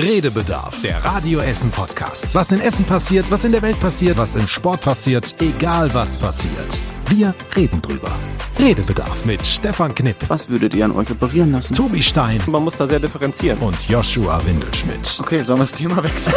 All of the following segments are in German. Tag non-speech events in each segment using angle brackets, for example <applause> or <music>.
Redebedarf, der Radio Essen Podcast. Was in Essen passiert, was in der Welt passiert, was im Sport passiert, egal was passiert. Wir reden drüber. Redebedarf mit Stefan Knipp. Was würdet ihr an euch operieren lassen? Tobi Stein. Man muss da sehr differenzieren. Und Joshua Windelschmidt. Okay, sollen wir das Thema wechseln?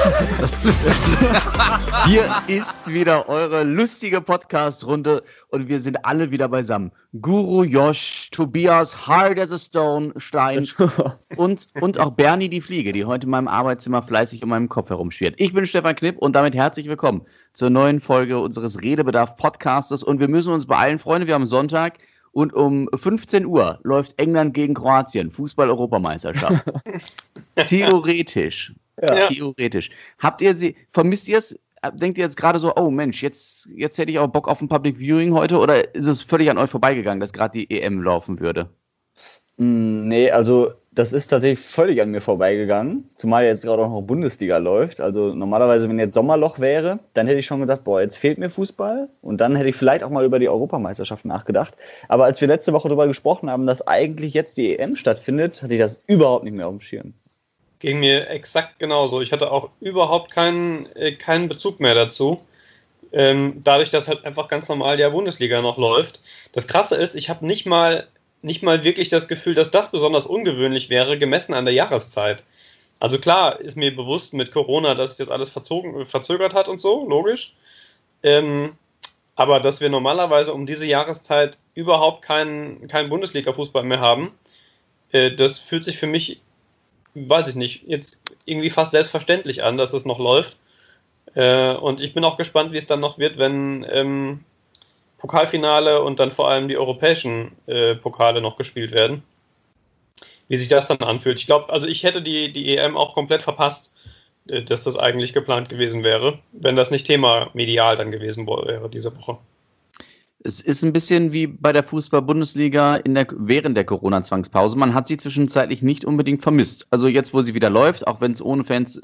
Hier ist wieder eure lustige Podcast-Runde und wir sind alle wieder beisammen. Guru, Josh, Tobias, Hard as a Stone, Stein <laughs> und, und auch Bernie die Fliege, die heute in meinem Arbeitszimmer fleißig um meinem Kopf herumschwirrt. Ich bin Stefan Knipp und damit herzlich willkommen zur neuen Folge unseres Redebedarf-Podcastes und wir müssen uns beeilen, Freunde, wir haben Sonntag und um 15 Uhr läuft England gegen Kroatien, Fußball-Europameisterschaft. <laughs> Theoretisch. Ja. Theoretisch. Habt ihr sie, vermisst ihr es? Denkt ihr jetzt gerade so, oh Mensch, jetzt, jetzt hätte ich auch Bock auf ein Public Viewing heute oder ist es völlig an euch vorbeigegangen, dass gerade die EM laufen würde? Mm, nee, also das ist tatsächlich völlig an mir vorbeigegangen, zumal jetzt gerade auch noch Bundesliga läuft. Also normalerweise, wenn jetzt Sommerloch wäre, dann hätte ich schon gesagt, boah, jetzt fehlt mir Fußball und dann hätte ich vielleicht auch mal über die Europameisterschaft nachgedacht. Aber als wir letzte Woche darüber gesprochen haben, dass eigentlich jetzt die EM stattfindet, hatte ich das überhaupt nicht mehr auf dem Schirm. Ging mir exakt genauso. Ich hatte auch überhaupt keinen, äh, keinen Bezug mehr dazu. Ähm, dadurch, dass halt einfach ganz normal die Bundesliga noch läuft. Das Krasse ist, ich habe nicht mal nicht mal wirklich das Gefühl, dass das besonders ungewöhnlich wäre, gemessen an der Jahreszeit. Also klar ist mir bewusst mit Corona, dass sich das alles verzogen, verzögert hat und so, logisch. Ähm, aber dass wir normalerweise um diese Jahreszeit überhaupt keinen, keinen Bundesliga-Fußball mehr haben, äh, das fühlt sich für mich, weiß ich nicht, jetzt irgendwie fast selbstverständlich an, dass es noch läuft. Äh, und ich bin auch gespannt, wie es dann noch wird, wenn ähm, Pokalfinale und dann vor allem die europäischen äh, Pokale noch gespielt werden. Wie sich das dann anfühlt. Ich glaube, also ich hätte die, die EM auch komplett verpasst, äh, dass das eigentlich geplant gewesen wäre, wenn das nicht Thema medial dann gewesen wäre diese Woche. Es ist ein bisschen wie bei der Fußball-Bundesliga der, während der Corona-Zwangspause. Man hat sie zwischenzeitlich nicht unbedingt vermisst. Also jetzt, wo sie wieder läuft, auch wenn es ohne Fans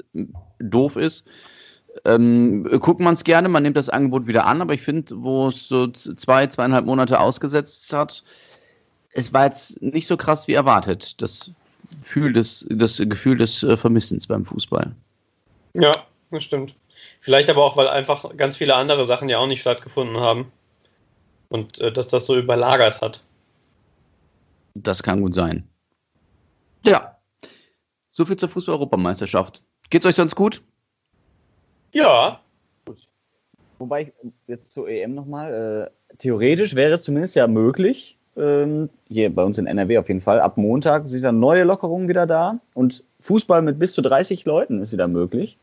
doof ist, ähm, guckt man es gerne, man nimmt das Angebot wieder an, aber ich finde, wo es so zwei, zweieinhalb Monate ausgesetzt hat, es war jetzt nicht so krass wie erwartet, das Gefühl des, das Gefühl des äh, Vermissens beim Fußball. Ja, das stimmt. Vielleicht aber auch, weil einfach ganz viele andere Sachen ja auch nicht stattgefunden haben und äh, dass das so überlagert hat. Das kann gut sein. Ja. So viel zur Fußball-Europameisterschaft. Geht's euch sonst gut? Ja. Wobei, ich jetzt zur EM nochmal, äh, theoretisch wäre es zumindest ja möglich, ähm, hier bei uns in NRW auf jeden Fall, ab Montag sind dann neue Lockerungen wieder da und Fußball mit bis zu 30 Leuten ist wieder möglich.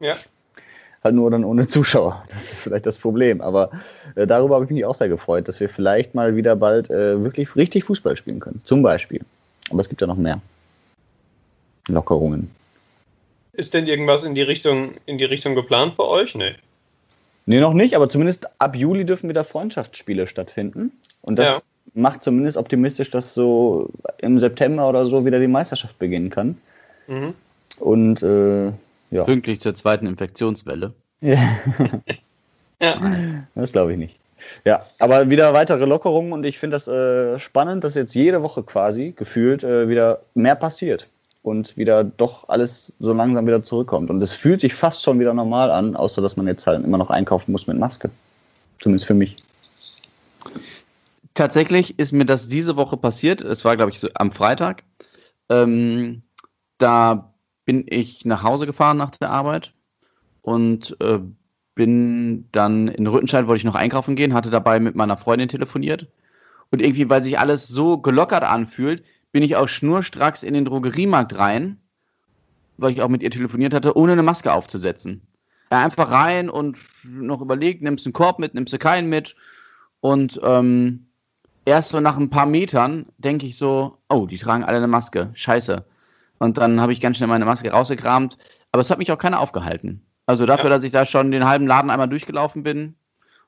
Ja. Halt nur dann ohne Zuschauer. <laughs> Das ist vielleicht das Problem. Aber äh, darüber habe ich mich auch sehr gefreut, dass wir vielleicht mal wieder bald äh, wirklich richtig Fußball spielen können. Zum Beispiel. Aber es gibt ja noch mehr Lockerungen. Ist denn irgendwas in die Richtung, in die Richtung geplant bei euch? Nee. Nee, noch nicht, aber zumindest ab Juli dürfen wieder Freundschaftsspiele stattfinden. Und das ja. macht zumindest optimistisch, dass so im September oder so wieder die Meisterschaft beginnen kann. Mhm. Und äh, ja. Pünktlich zur zweiten Infektionswelle. <laughs> ja. Das glaube ich nicht. Ja, aber wieder weitere Lockerungen und ich finde das äh, spannend, dass jetzt jede Woche quasi gefühlt äh, wieder mehr passiert und wieder doch alles so langsam wieder zurückkommt. Und es fühlt sich fast schon wieder normal an, außer dass man jetzt halt immer noch einkaufen muss mit Maske. Zumindest für mich. Tatsächlich ist mir das diese Woche passiert. Es war, glaube ich, so am Freitag. Ähm, da bin ich nach Hause gefahren nach der Arbeit und äh, bin dann in Rüttenscheid, wollte ich noch einkaufen gehen, hatte dabei mit meiner Freundin telefoniert. Und irgendwie, weil sich alles so gelockert anfühlt, bin ich auch schnurstracks in den Drogeriemarkt rein, weil ich auch mit ihr telefoniert hatte, ohne eine Maske aufzusetzen. Ja, einfach rein und noch überlegt, nimmst du einen Korb mit, nimmst du keinen mit. Und ähm, erst so nach ein paar Metern denke ich so, oh, die tragen alle eine Maske. Scheiße. Und dann habe ich ganz schnell meine Maske rausgekramt. Aber es hat mich auch keiner aufgehalten. Also dafür, ja. dass ich da schon den halben Laden einmal durchgelaufen bin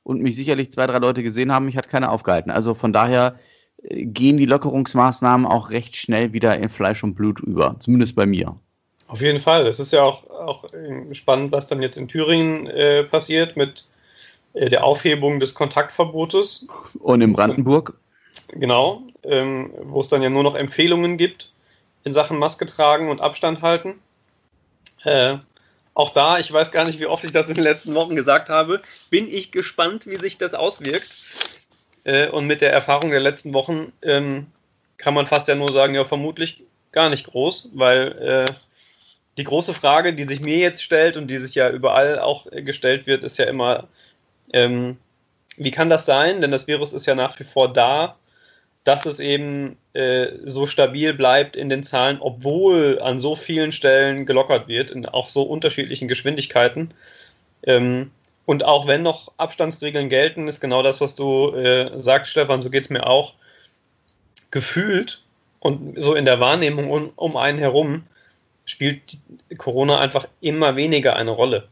und mich sicherlich zwei, drei Leute gesehen haben, mich hat keiner aufgehalten. Also von daher gehen die Lockerungsmaßnahmen auch recht schnell wieder in Fleisch und Blut über, zumindest bei mir. Auf jeden Fall. Es ist ja auch, auch spannend, was dann jetzt in Thüringen äh, passiert mit äh, der Aufhebung des Kontaktverbotes. Und in Brandenburg? Genau, ähm, wo es dann ja nur noch Empfehlungen gibt in Sachen Maske tragen und Abstand halten. Äh, auch da, ich weiß gar nicht, wie oft ich das in den letzten Wochen gesagt habe, bin ich gespannt, wie sich das auswirkt. Äh, und mit der Erfahrung der letzten Wochen ähm, kann man fast ja nur sagen, ja, vermutlich gar nicht groß, weil äh, die große Frage, die sich mir jetzt stellt und die sich ja überall auch gestellt wird, ist ja immer, ähm, wie kann das sein? Denn das Virus ist ja nach wie vor da, dass es eben äh, so stabil bleibt in den Zahlen, obwohl an so vielen Stellen gelockert wird, in auch so unterschiedlichen Geschwindigkeiten. Ähm, und auch wenn noch Abstandsregeln gelten, ist genau das, was du äh, sagst, Stefan, so geht es mir auch. Gefühlt und so in der Wahrnehmung um, um einen herum spielt Corona einfach immer weniger eine Rolle.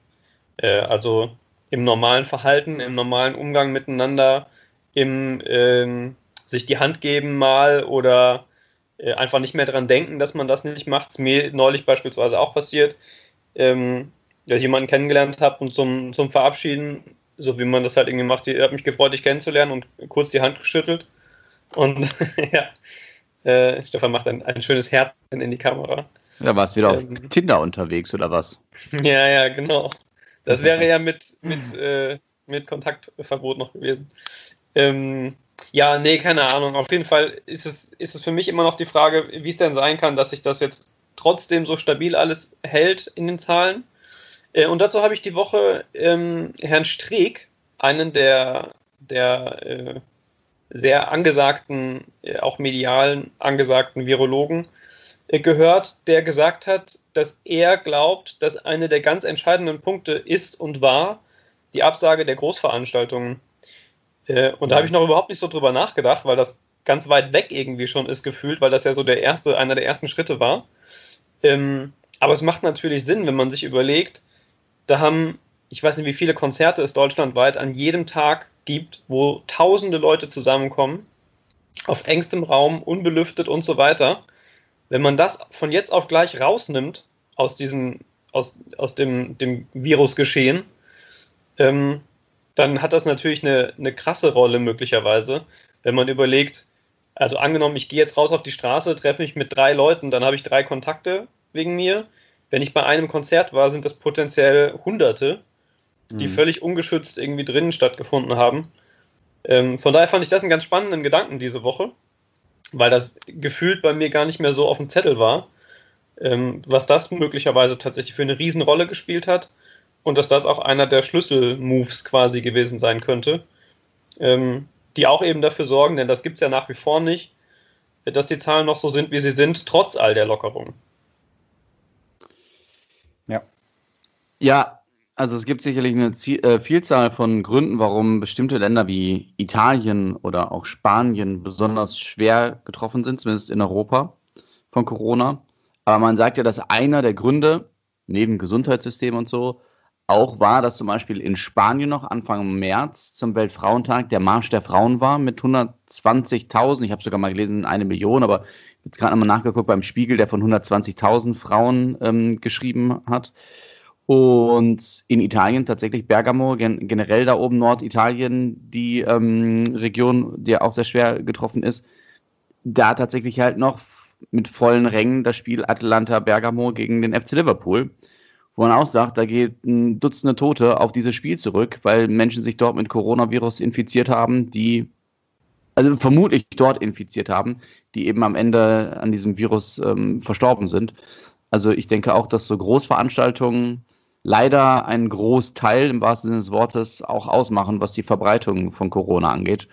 Äh, also im normalen Verhalten, im normalen Umgang miteinander, im ähm, sich die Hand geben mal oder äh, einfach nicht mehr daran denken, dass man das nicht macht. Es mir neulich beispielsweise auch passiert, ähm, dass ich jemanden kennengelernt habe und zum, zum Verabschieden, so wie man das halt irgendwie macht, ich habe mich gefreut, dich kennenzulernen und kurz die Hand geschüttelt. Und <laughs> ja, äh, Stefan macht ein, ein schönes Herz in die Kamera. Ja, warst wieder ähm, auf Tinder unterwegs oder was? <laughs> Ja, ja, genau. Das wäre ja mit, mit, äh, mit Kontaktverbot noch gewesen. Ähm, ja, nee, keine Ahnung. Auf jeden Fall ist es, ist es für mich immer noch die Frage, wie es denn sein kann, dass sich das jetzt trotzdem so stabil alles hält in den Zahlen. Äh, und dazu habe ich die Woche ähm, Herrn Streeck, einen der, der äh, sehr angesagten, äh, auch medialen angesagten Virologen, äh, gehört, der gesagt hat, dass er glaubt, dass eine der ganz entscheidenden Punkte ist und war die Absage der Großveranstaltungen. Äh, und da habe ich noch überhaupt nicht so drüber nachgedacht, weil das ganz weit weg irgendwie schon ist gefühlt, weil das ja so der erste, einer der ersten Schritte war. Ähm, aber es macht natürlich Sinn, wenn man sich überlegt, da haben, ich weiß nicht, wie viele Konzerte es deutschlandweit an jedem Tag gibt, wo tausende Leute zusammenkommen, auf engstem Raum, unbelüftet und so weiter. Wenn man das von jetzt auf gleich rausnimmt aus diesem, aus, aus dem, dem Virusgeschehen, ähm, dann hat das natürlich eine, eine krasse Rolle möglicherweise, wenn man überlegt, also angenommen, ich gehe jetzt raus auf die Straße, treffe mich mit drei Leuten, dann habe ich drei Kontakte wegen mir. Wenn ich bei einem Konzert war, sind das potenziell Hunderte, die mhm. völlig ungeschützt irgendwie drinnen stattgefunden haben. Ähm, von daher fand ich das einen ganz spannenden Gedanken diese Woche, weil das gefühlt bei mir gar nicht mehr so auf dem Zettel war, ähm, was das möglicherweise tatsächlich für eine Riesenrolle gespielt hat und dass das auch einer der Schlüsselmoves quasi gewesen sein könnte, ähm, die auch eben dafür sorgen, denn das gibt es ja nach wie vor nicht, dass die Zahlen noch so sind, wie sie sind, trotz all der Lockerungen. Ja. Ja, also es gibt sicherlich eine Ziel, äh, Vielzahl von Gründen, warum bestimmte Länder wie Italien oder auch Spanien besonders schwer getroffen sind, zumindest in Europa von Corona. Aber man sagt ja, dass einer der Gründe, neben Gesundheitssystem und so, auch war, dass zum Beispiel in Spanien noch Anfang März zum Weltfrauentag der Marsch der Frauen war mit 120.000. Ich habe sogar mal gelesen, eine Million, aber ich habe jetzt gerade einmal nachgeguckt beim Spiegel, der von 120.000 Frauen ähm, geschrieben hat. Und in Italien tatsächlich Bergamo, gen generell da oben Norditalien, die ähm, Region, die auch sehr schwer getroffen ist, da tatsächlich halt noch mit vollen Rängen das Spiel Atlanta Bergamo gegen den FC Liverpool wo man auch sagt, da geht ein Dutzende Tote auf dieses Spiel zurück, weil Menschen sich dort mit Coronavirus infiziert haben, die, also vermutlich dort infiziert haben, die eben am Ende an diesem Virus ähm, verstorben sind. Also ich denke auch, dass so Großveranstaltungen leider einen Großteil im wahrsten Sinne des Wortes auch ausmachen, was die Verbreitung von Corona angeht.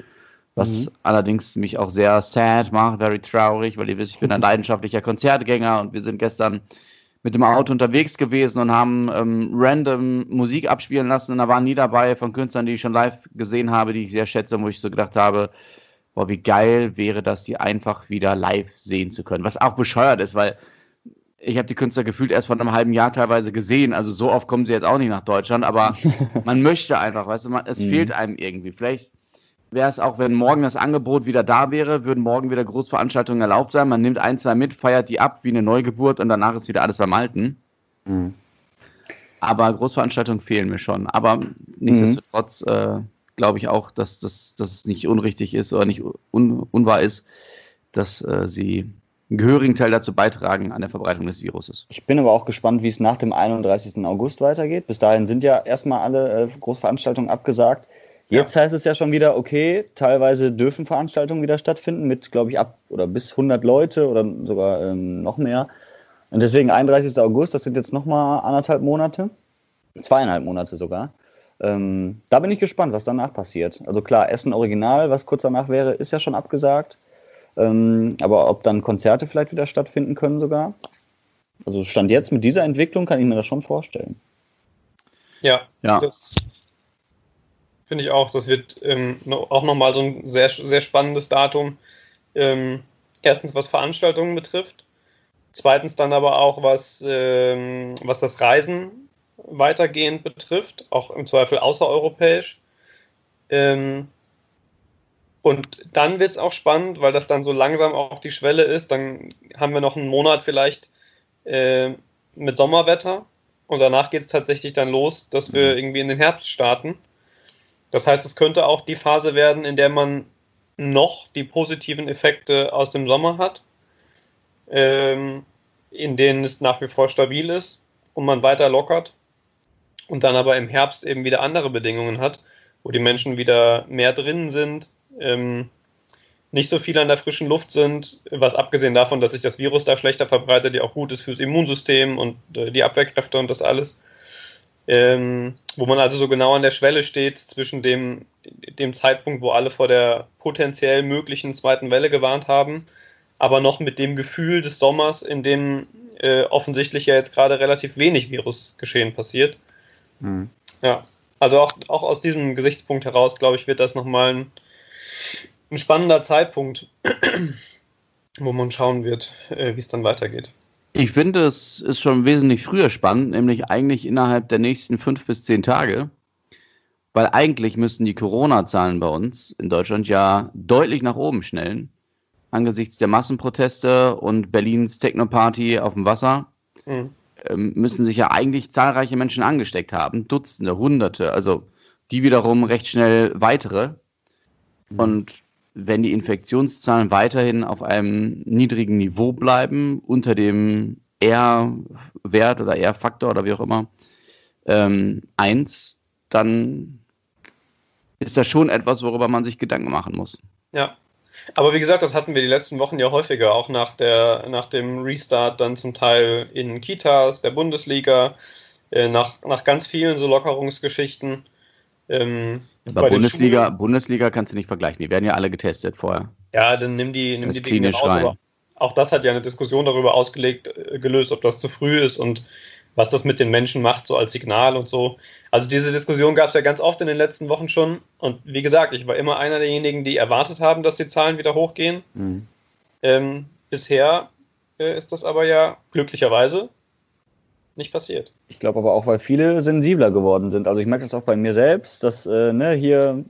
Was mhm. allerdings mich auch sehr sad macht, very traurig, weil ihr wisst, ich bin ein <laughs> leidenschaftlicher Konzertgänger und wir sind gestern mit dem Auto unterwegs gewesen und haben ähm, random Musik abspielen lassen und da waren nie dabei von Künstlern, die ich schon live gesehen habe, die ich sehr schätze, wo ich so gedacht habe, boah, wie geil wäre das, die einfach wieder live sehen zu können. Was auch bescheuert ist, weil ich habe die Künstler gefühlt erst vor einem halben Jahr teilweise gesehen. Also so oft kommen sie jetzt auch nicht nach Deutschland, aber <laughs> man möchte einfach, weißt du, man, es mhm. fehlt einem irgendwie. Vielleicht wäre es auch, wenn morgen das Angebot wieder da wäre, würden morgen wieder Großveranstaltungen erlaubt sein. Man nimmt ein, zwei mit, feiert die ab wie eine Neugeburt und danach ist wieder alles beim Alten. Mhm. Aber Großveranstaltungen fehlen mir schon. Aber nichtsdestotrotz mhm. äh, glaube ich auch, dass, dass, dass es nicht unrichtig ist oder nicht un, unwahr ist, dass äh, sie einen gehörigen Teil dazu beitragen an der Verbreitung des Viruses. Ich bin aber auch gespannt, wie es nach dem 31. August weitergeht. Bis dahin sind ja erstmal alle äh, Großveranstaltungen abgesagt. Jetzt ja. heißt es ja schon wieder, okay, teilweise dürfen Veranstaltungen wieder stattfinden mit, glaube ich, ab oder bis 100 Leute oder sogar ähm, noch mehr. Und deswegen 31. August, das sind jetzt nochmal anderthalb Monate, zweieinhalb Monate sogar. Ähm, da bin ich gespannt, was danach passiert. Also klar, Essen Original, was kurz danach wäre, ist ja schon abgesagt. Ähm, aber ob dann Konzerte vielleicht wieder stattfinden können sogar. Also Stand jetzt mit dieser Entwicklung kann ich mir das schon vorstellen. Ja, ja. das finde ich auch. Das wird ähm, auch nochmal so ein sehr, sehr spannendes Datum. Ähm, erstens, was Veranstaltungen betrifft. Zweitens dann aber auch, was, ähm, was das Reisen weitergehend betrifft, auch im Zweifel außereuropäisch. Ähm, und dann wird es auch spannend, weil das dann so langsam auch die Schwelle ist. Dann haben wir noch einen Monat vielleicht äh, mit Sommerwetter und danach geht es tatsächlich dann los, dass wir mhm. irgendwie in den Herbst starten. Das heißt, es könnte auch die Phase werden, in der man noch die positiven Effekte aus dem Sommer hat, ähm, in denen es nach wie vor stabil ist und man weiter lockert und dann aber im Herbst eben wieder andere Bedingungen hat, wo die Menschen wieder mehr drinnen sind, ähm, nicht so viel an der frischen Luft sind, was abgesehen davon, dass sich das Virus da schlechter verbreitet, ja auch gut ist fürs Immunsystem und äh, die Abwehrkräfte und das alles. Ähm, wo man also so genau an der Schwelle steht zwischen dem, dem Zeitpunkt, wo alle vor der potenziell möglichen zweiten Welle gewarnt haben, aber noch mit dem Gefühl des Sommers, in dem äh, offensichtlich ja jetzt gerade relativ wenig Virusgeschehen passiert. Mhm. Ja, also auch, auch aus diesem Gesichtspunkt heraus, glaube ich, wird das nochmal ein, ein spannender Zeitpunkt, <clears throat> wo man schauen wird, äh, wie es dann weitergeht. Ich finde, es ist schon wesentlich früher spannend, nämlich eigentlich innerhalb der nächsten fünf bis zehn Tage. Weil eigentlich müssten die Corona-Zahlen bei uns in Deutschland ja deutlich nach oben schnellen. Angesichts der Massenproteste und Berlins Technoparty auf dem Wasser mhm. ähm, müssen sich ja eigentlich zahlreiche Menschen angesteckt haben. Dutzende, Hunderte. Also die wiederum recht schnell weitere. Mhm. Und wenn die Infektionszahlen weiterhin auf einem niedrigen Niveau bleiben, unter dem R-Wert oder R-Faktor oder wie auch immer, ähm, 1, dann ist das schon etwas, worüber man sich Gedanken machen muss. Ja. Aber wie gesagt, das hatten wir die letzten Wochen ja häufiger, auch nach, der, nach dem Restart dann zum Teil in Kitas, der Bundesliga, äh, nach, nach ganz vielen so Lockerungsgeschichten. Ähm, Aber Bundesliga, Bundesliga kannst du nicht vergleichen. Die werden ja alle getestet vorher. Ja, dann nimm die, nimm das die Dinge raus. Aber auch das hat ja eine Diskussion darüber ausgelegt, äh, gelöst, ob das zu früh ist und was das mit den Menschen macht, so als Signal und so. Also diese Diskussion gab es ja ganz oft in den letzten Wochen schon. Und wie gesagt, ich war immer einer derjenigen, die erwartet haben, dass die Zahlen wieder hochgehen. Mhm. Ähm, bisher äh, ist das aber ja glücklicherweise nicht passiert. Ich glaube aber auch, weil viele sensibler geworden sind. Also ich merke das auch bei mir selbst, dass äh, ne, hier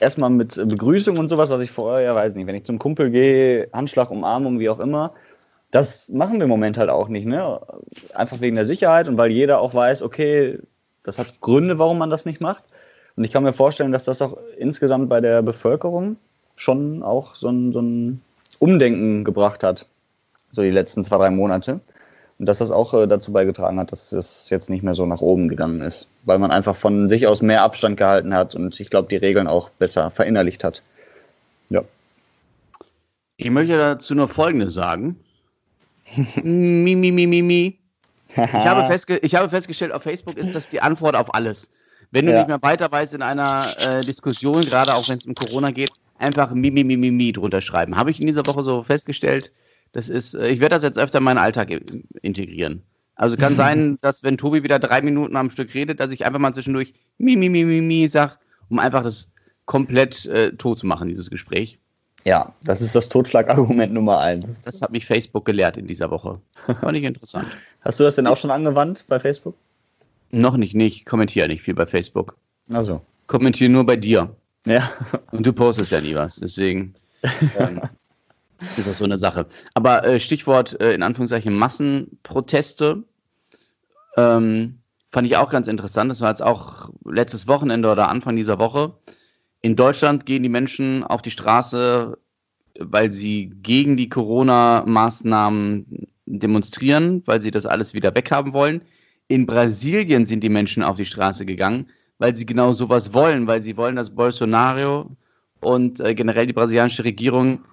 erstmal mit Begrüßung und sowas, was ich vorher, ja weiß nicht, wenn ich zum Kumpel gehe, Handschlag, Umarmung, wie auch immer, das machen wir im Moment halt auch nicht. Ne? Einfach wegen der Sicherheit und weil jeder auch weiß, okay, das hat Gründe, warum man das nicht macht. Und ich kann mir vorstellen, dass das auch insgesamt bei der Bevölkerung schon auch so ein, so ein Umdenken gebracht hat, so die letzten zwei, drei Monate. Und dass das auch äh, dazu beigetragen hat, dass es jetzt nicht mehr so nach oben gegangen ist. Weil man einfach von sich aus mehr Abstand gehalten hat und ich glaube, die Regeln auch besser verinnerlicht hat. Ja. Ich möchte dazu nur Folgendes sagen. <laughs> mi, mi, mi, mi, mi. Ich habe, <laughs> festge ich habe festgestellt, auf Facebook ist das die Antwort auf alles. Wenn du ja. nicht mehr weiter weißt in einer äh, Diskussion, gerade auch wenn es um Corona geht, einfach mi, mi, mi, mi, mi drunter schreiben. Habe ich in dieser Woche so festgestellt. Das ist, äh, ich werde das jetzt öfter in meinen Alltag integrieren. Also kann <laughs> sein, dass wenn Tobi wieder drei Minuten am Stück redet, dass ich einfach mal zwischendurch mi, mi, mi, mi, mi sag, um einfach das komplett äh, tot zu machen, dieses Gespräch. Ja, das ist das Totschlagargument Nummer eins. Das hat mich Facebook gelehrt in dieser Woche. Fand ich interessant. <laughs> Hast du das denn auch schon angewandt bei Facebook? Noch nicht, nicht. Kommentiere nicht viel bei Facebook. Also. Kommentiere nur bei dir. Ja. Und du postest ja nie was, deswegen. Ähm, <laughs> ist das so eine Sache. Aber äh, Stichwort äh, in Anführungszeichen Massenproteste ähm, fand ich auch ganz interessant. Das war jetzt auch letztes Wochenende oder Anfang dieser Woche. In Deutschland gehen die Menschen auf die Straße weil sie gegen die Corona-Maßnahmen demonstrieren, weil sie das alles wieder weghaben wollen. In Brasilien sind die Menschen auf die Straße gegangen, weil sie genau sowas wollen, weil sie wollen, dass Bolsonaro und äh, generell die brasilianische Regierung.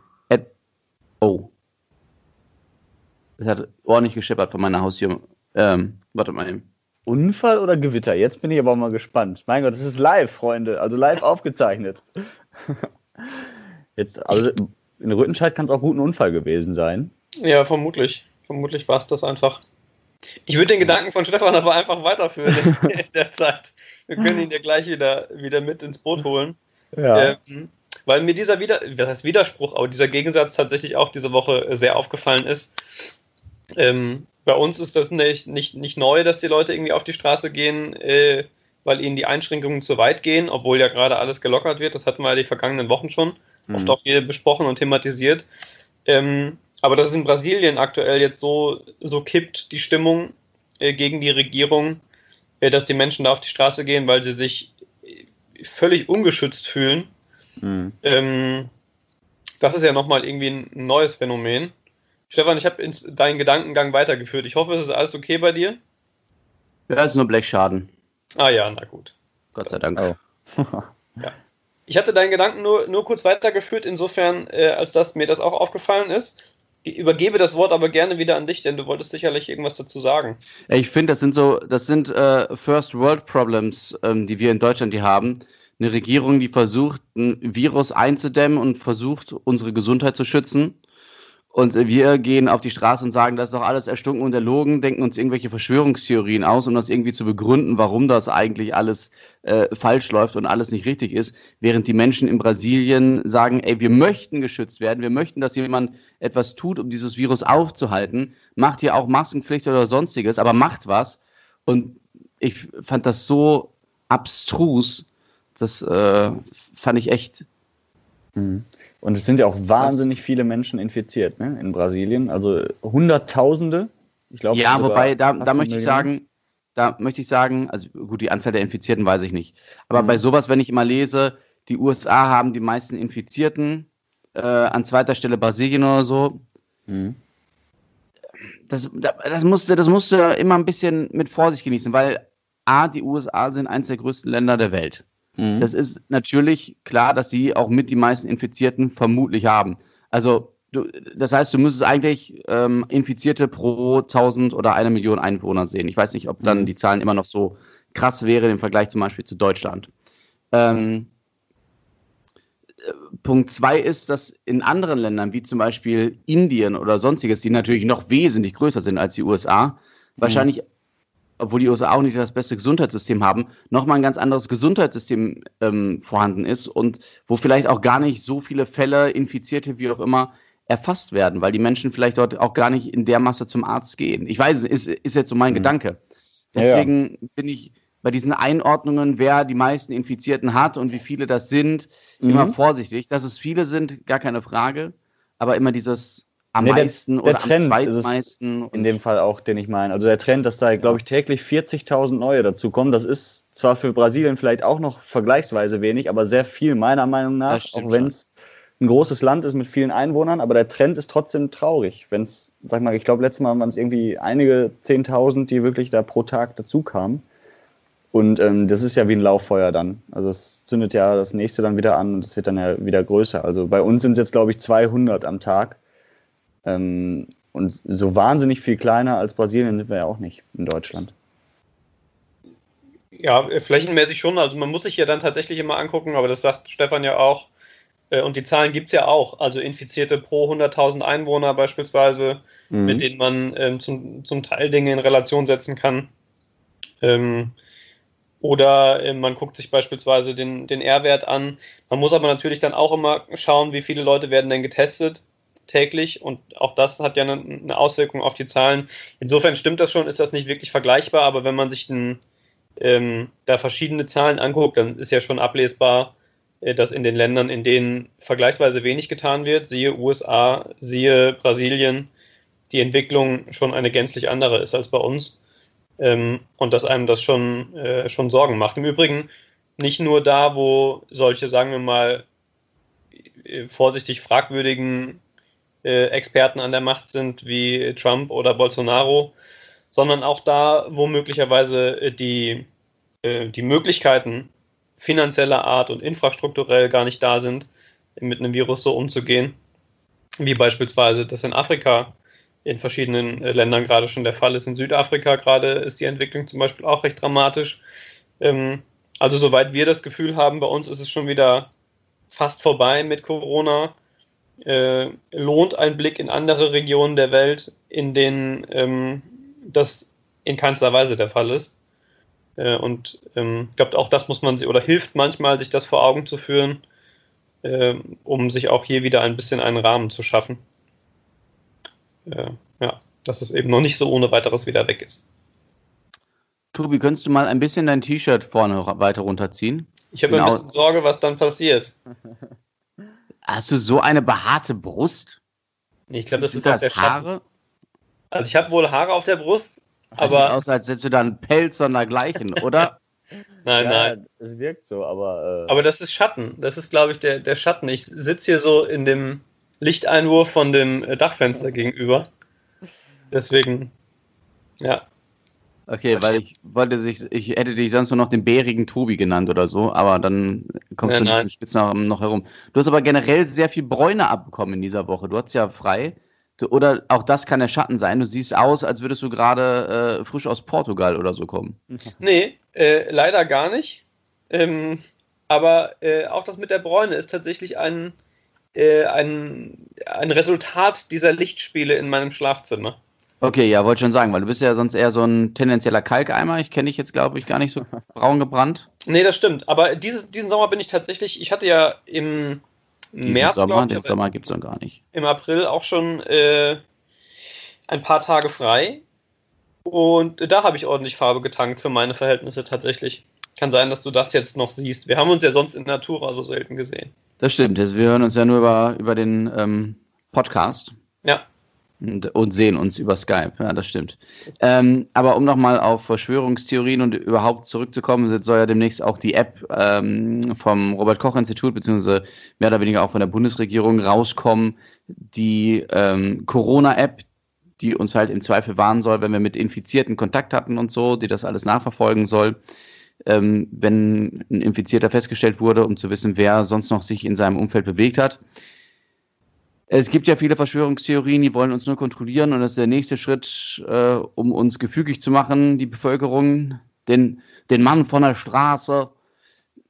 Oh. Es hat ordentlich gescheppert von meiner Haustür. Ähm, warte mal eben. Unfall oder Gewitter? Jetzt bin ich aber mal gespannt. Mein Gott, das ist live, Freunde. Also live <laughs> aufgezeichnet. Jetzt, also in Rüttenscheid kann es auch gut ein Unfall gewesen sein. Ja, vermutlich. Vermutlich war es das einfach. Ich würde den Gedanken von Stefan aber einfach weiterführen <laughs> in der Zeit. Wir können ihn ja gleich wieder, wieder mit ins Boot holen. Ja. Ähm, weil mir dieser Wider das heißt Widerspruch, aber dieser Gegensatz tatsächlich auch diese Woche sehr aufgefallen ist. Ähm, bei uns ist das nicht, nicht, nicht neu, dass die Leute irgendwie auf die Straße gehen, äh, weil ihnen die Einschränkungen zu weit gehen, obwohl ja gerade alles gelockert wird. Das hatten wir ja die vergangenen Wochen schon mhm. oft auch hier besprochen und thematisiert. Ähm, aber dass es in Brasilien aktuell jetzt so, so kippt, die Stimmung äh, gegen die Regierung, äh, dass die Menschen da auf die Straße gehen, weil sie sich völlig ungeschützt fühlen. Mhm. Ähm, das ist ja nochmal irgendwie ein neues Phänomen. Stefan, ich habe deinen Gedankengang weitergeführt. Ich hoffe, es ist alles okay bei dir. Ja, es ist nur Blechschaden. Ah ja, na gut. Gott sei Dank. Oh. <laughs> ja. Ich hatte deinen Gedanken nur, nur kurz weitergeführt, insofern, äh, als dass mir das auch aufgefallen ist. Ich übergebe das Wort aber gerne wieder an dich, denn du wolltest sicherlich irgendwas dazu sagen. Ich finde, das sind so, das sind äh, First World Problems, ähm, die wir in Deutschland hier haben. Eine Regierung, die versucht, ein Virus einzudämmen und versucht, unsere Gesundheit zu schützen. Und wir gehen auf die Straße und sagen, das ist doch alles erstunken und erlogen, denken uns irgendwelche Verschwörungstheorien aus, um das irgendwie zu begründen, warum das eigentlich alles äh, falsch läuft und alles nicht richtig ist. Während die Menschen in Brasilien sagen, ey, wir möchten geschützt werden, wir möchten, dass jemand etwas tut, um dieses Virus aufzuhalten, macht hier auch Maskenpflicht oder sonstiges, aber macht was. Und ich fand das so abstrus, das äh, fand ich echt. Mhm. Und es sind ja auch wahnsinnig viele Menschen infiziert ne, in Brasilien. Also Hunderttausende. Ich glaube, ja, wobei, da, da möchte ich sagen, da möchte ich sagen, also gut, die Anzahl der Infizierten weiß ich nicht. Aber mhm. bei sowas, wenn ich immer lese, die USA haben die meisten Infizierten, äh, an zweiter Stelle Brasilien oder so. Mhm. Das, das, musste, das musste immer ein bisschen mit Vorsicht genießen, weil A, die USA sind eines der größten Länder der Welt. Mhm. Das ist natürlich klar, dass sie auch mit die meisten Infizierten vermutlich haben. Also, du, das heißt, du müsstest eigentlich ähm, Infizierte pro 1000 oder eine Million Einwohner sehen. Ich weiß nicht, ob dann mhm. die Zahlen immer noch so krass wären im Vergleich zum Beispiel zu Deutschland. Ähm, äh, Punkt zwei ist, dass in anderen Ländern, wie zum Beispiel Indien oder sonstiges, die natürlich noch wesentlich größer sind als die USA, mhm. Obwohl die USA auch nicht das beste Gesundheitssystem haben, nochmal ein ganz anderes Gesundheitssystem ähm, vorhanden ist und wo vielleicht auch gar nicht so viele Fälle, Infizierte, wie auch immer, erfasst werden, weil die Menschen vielleicht dort auch gar nicht in der Masse zum Arzt gehen. Ich weiß, ist, ist jetzt so mein mhm. Gedanke. Deswegen ja, ja. bin ich bei diesen Einordnungen, wer die meisten Infizierten hat und wie viele das sind, mhm. immer vorsichtig. Dass es viele sind, gar keine Frage. Aber immer dieses, am nee, meisten der, der oder Trend am zweitmeisten. in dem Fall auch, den ich meine. Also der Trend, dass da, glaube ich, täglich 40.000 neue dazu kommen, das ist zwar für Brasilien vielleicht auch noch vergleichsweise wenig, aber sehr viel meiner Meinung nach, auch wenn es ein großes Land ist mit vielen Einwohnern, aber der Trend ist trotzdem traurig. Wenn es, sag mal, ich glaube, letztes Mal waren es irgendwie einige 10.000, die wirklich da pro Tag dazu kamen. Und ähm, das ist ja wie ein Lauffeuer dann. Also es zündet ja das nächste dann wieder an und es wird dann ja wieder größer. Also bei uns sind es jetzt, glaube ich, 200 am Tag. Ähm, und so wahnsinnig viel kleiner als Brasilien sind wir ja auch nicht in Deutschland. Ja, flächenmäßig schon. Also man muss sich ja dann tatsächlich immer angucken, aber das sagt Stefan ja auch. Äh, und die Zahlen gibt es ja auch. Also Infizierte pro 100.000 Einwohner beispielsweise, mhm. mit denen man ähm, zum, zum Teil Dinge in Relation setzen kann. Ähm, oder äh, man guckt sich beispielsweise den, den R-Wert an. Man muss aber natürlich dann auch immer schauen, wie viele Leute werden denn getestet täglich und auch das hat ja eine, Auswirkung auf die Zahlen. Insofern stimmt das schon, ist das nicht wirklich vergleichbar, aber wenn man sich den, ähm, da verschiedene Zahlen anguckt, dann ist ja schon ablesbar, äh, dass in den Ländern, in denen vergleichsweise wenig getan wird, siehe USA, siehe Brasilien, die Entwicklung schon eine gänzlich andere ist als bei uns. Ähm, und dass einem das schon, äh, schon Sorgen macht. Im Übrigen nicht nur da, wo solche, sagen wir mal, äh, vorsichtig fragwürdigen äh, Experten an der Macht sind, wie Trump oder Bolsonaro, sondern auch da, wo möglicherweise äh, die, äh, die Möglichkeiten finanzieller Art und infrastrukturell gar nicht da sind, mit einem Virus so umzugehen, wie beispielsweise das in Afrika in verschiedenen Ländern gerade schon der Fall ist. In Südafrika gerade ist die Entwicklung zum Beispiel auch recht dramatisch. Ähm, also soweit wir das Gefühl haben, bei uns ist es schon wieder fast vorbei mit Corona. Äh, lohnt ein Blick in andere Regionen der Welt, in denen ähm, das in keinster Weise der Fall ist. Äh, und ähm, ich glaube, auch das muss man, oder hilft manchmal, sich das vor Augen zu führen, äh, um sich auch hier wieder ein bisschen einen Rahmen zu schaffen äh, ja, dass es eben noch nicht so ohne weiteres wieder weg ist. Tobi, könntest du mal ein bisschen dein T-Shirt vorne weiter runterziehen? Ich habe genau. ein bisschen Sorge, was dann passiert. <laughs> Hast du so eine behaarte Brust? Ich glaube, das ist das der Haare. Also ich habe wohl Haare auf der Brust, das aber sieht aus, als hättest du da einen Pelz sondergleichen, <laughs> oder? nein, ja, nein. Es wirkt so, aber. Äh... Aber das ist Schatten. Das ist, glaube ich, der, der Schatten. Ich sitze hier so in dem Lichteinwurf von dem äh, Dachfenster gegenüber. Deswegen, ja. Okay, weil ich wollte sich, ich hätte dich sonst nur noch den bärigen Tobi genannt oder so, aber dann kommst ja, du mit dem Spitznamen noch herum. Du hast aber generell sehr viel Bräune abbekommen in dieser Woche. Du hast ja frei. Du, oder auch das kann der Schatten sein. Du siehst aus, als würdest du gerade äh, frisch aus Portugal oder so kommen. <laughs> Nee, äh, leider gar nicht. Ähm, aber äh, auch das mit der Bräune ist tatsächlich ein, äh, ein, ein Resultat dieser Lichtspiele in meinem Schlafzimmer. Okay, ja, wollte schon sagen, weil du bist ja sonst eher so ein tendenzieller Kalkeimer. Ich kenne dich jetzt, glaube ich, gar nicht so braun gebrannt. Nee, das stimmt. Aber dieses, diesen Sommer bin ich tatsächlich, ich hatte ja im diesen März. Sommer, ich, den Sommer gibt es noch gar nicht. Im April auch schon äh, ein paar Tage frei. Und da habe ich ordentlich Farbe getankt für meine Verhältnisse tatsächlich. Kann sein, dass du das jetzt noch siehst. Wir haben uns ja sonst in Natura so selten gesehen. Das stimmt. Wir hören uns ja nur über, über den ähm, Podcast. Ja. Und, und, sehen uns über Skype. Ja, das stimmt. Ähm, aber um nochmal auf Verschwörungstheorien und überhaupt zurückzukommen, soll ja demnächst auch die App ähm, vom Robert-Koch-Institut, beziehungsweise mehr oder weniger auch von der Bundesregierung rauskommen, die ähm, Corona-App, die uns halt im Zweifel warnen soll, wenn wir mit Infizierten Kontakt hatten und so, die das alles nachverfolgen soll ähm, wenn ein Infizierter festgestellt wurde, um zu wissen, wer sonst noch sich in seinem Umfeld bewegt hat. Es gibt ja viele Verschwörungstheorien, die wollen uns nur kontrollieren und das ist der nächste Schritt, äh, um uns gefügig zu machen, die Bevölkerung, den, den Mann von der Straße.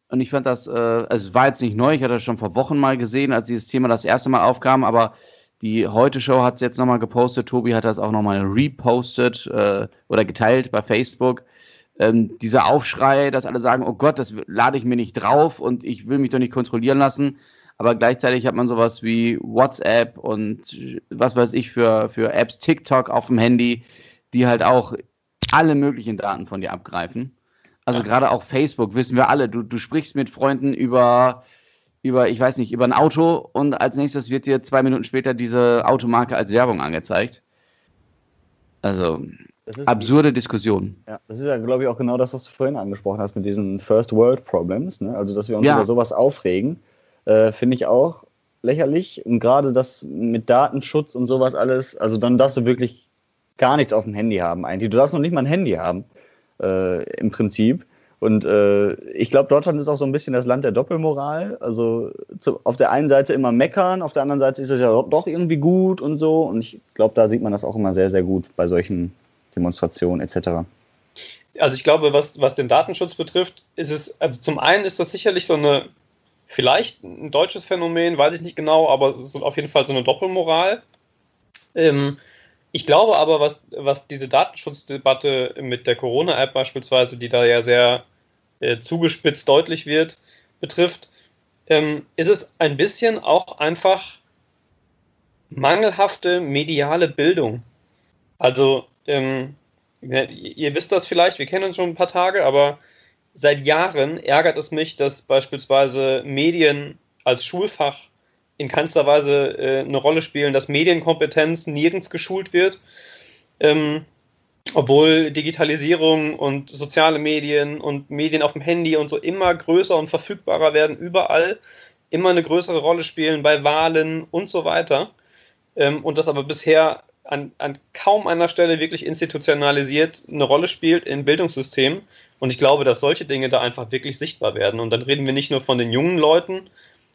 Und ich fand das, äh, es war jetzt nicht neu, ich hatte das schon vor Wochen mal gesehen, als dieses Thema das erste Mal aufkam, aber die Heute-Show hat es jetzt nochmal gepostet, Tobi hat das auch nochmal repostet äh, oder geteilt bei Facebook ähm, dieser Aufschrei, dass alle sagen, oh Gott, das lade ich mir nicht drauf und ich will mich doch nicht kontrollieren lassen. Aber gleichzeitig hat man sowas wie WhatsApp und was weiß ich für, für Apps, TikTok auf dem Handy, die halt auch alle möglichen Daten von dir abgreifen. Also ja. gerade auch Facebook, wissen wir alle, du, du sprichst mit Freunden über, über, ich weiß nicht, über ein Auto und als nächstes wird dir zwei Minuten später diese Automarke als Werbung angezeigt. Also absurde Diskussion. Ja, das ist ja, glaube ich, auch genau das, was du vorhin angesprochen hast mit diesen First World Problems. Ne? Also, dass wir uns ja. über sowas aufregen, äh, finde ich auch lächerlich. Und gerade das mit Datenschutz und sowas alles, also dann darfst du wirklich gar nichts auf dem Handy haben eigentlich. Du darfst noch nicht mal ein Handy haben, äh, im Prinzip. Und äh, ich glaube, Deutschland ist auch so ein bisschen das Land der Doppelmoral. Also zu, auf der einen Seite immer meckern, auf der anderen Seite ist es ja doch irgendwie gut und so. Und ich glaube, da sieht man das auch immer sehr, sehr gut bei solchen Demonstrationen etc. Also ich glaube, was, was den Datenschutz betrifft, ist es, also zum einen ist das sicherlich so eine, vielleicht ein deutsches Phänomen, weiß ich nicht genau, aber es ist auf jeden Fall so eine Doppelmoral. Ähm, ich glaube aber, was, was diese Datenschutzdebatte mit der Corona-App beispielsweise, die da ja sehr äh, zugespitzt deutlich wird, betrifft, ähm, ist es ein bisschen auch einfach mangelhafte mediale Bildung. Also ähm, ihr wisst das vielleicht, wir kennen uns schon ein paar Tage, aber seit Jahren ärgert es mich, dass beispielsweise Medien als Schulfach in keinster Weise äh, eine Rolle spielen, dass Medienkompetenz nirgends geschult wird, ähm, obwohl Digitalisierung und soziale Medien und Medien auf dem Handy und so immer größer und verfügbarer werden überall, immer eine größere Rolle spielen bei Wahlen und so weiter. Ähm, und das aber bisher an, an kaum einer Stelle wirklich institutionalisiert eine Rolle spielt im Bildungssystem. Und ich glaube, dass solche Dinge da einfach wirklich sichtbar werden. Und dann reden wir nicht nur von den jungen Leuten,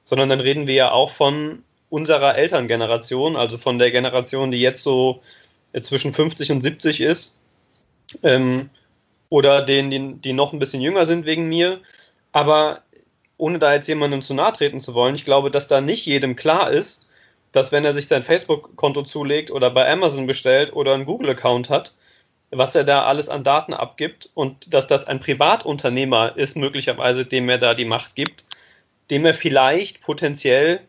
sondern dann reden wir ja auch von unserer Elterngeneration, also von der Generation, die jetzt so äh, zwischen 50 und 70 ist. Ähm, oder denen, die, die noch ein bisschen jünger sind wegen mir. Aber ohne da jetzt jemandem zu nahe treten zu wollen, ich glaube, dass da nicht jedem klar ist, dass wenn er sich sein Facebook-Konto zulegt oder bei Amazon bestellt oder einen Google-Account hat, was er da alles an Daten abgibt und dass das ein Privatunternehmer ist, möglicherweise, dem er da die Macht gibt, dem er vielleicht potenziell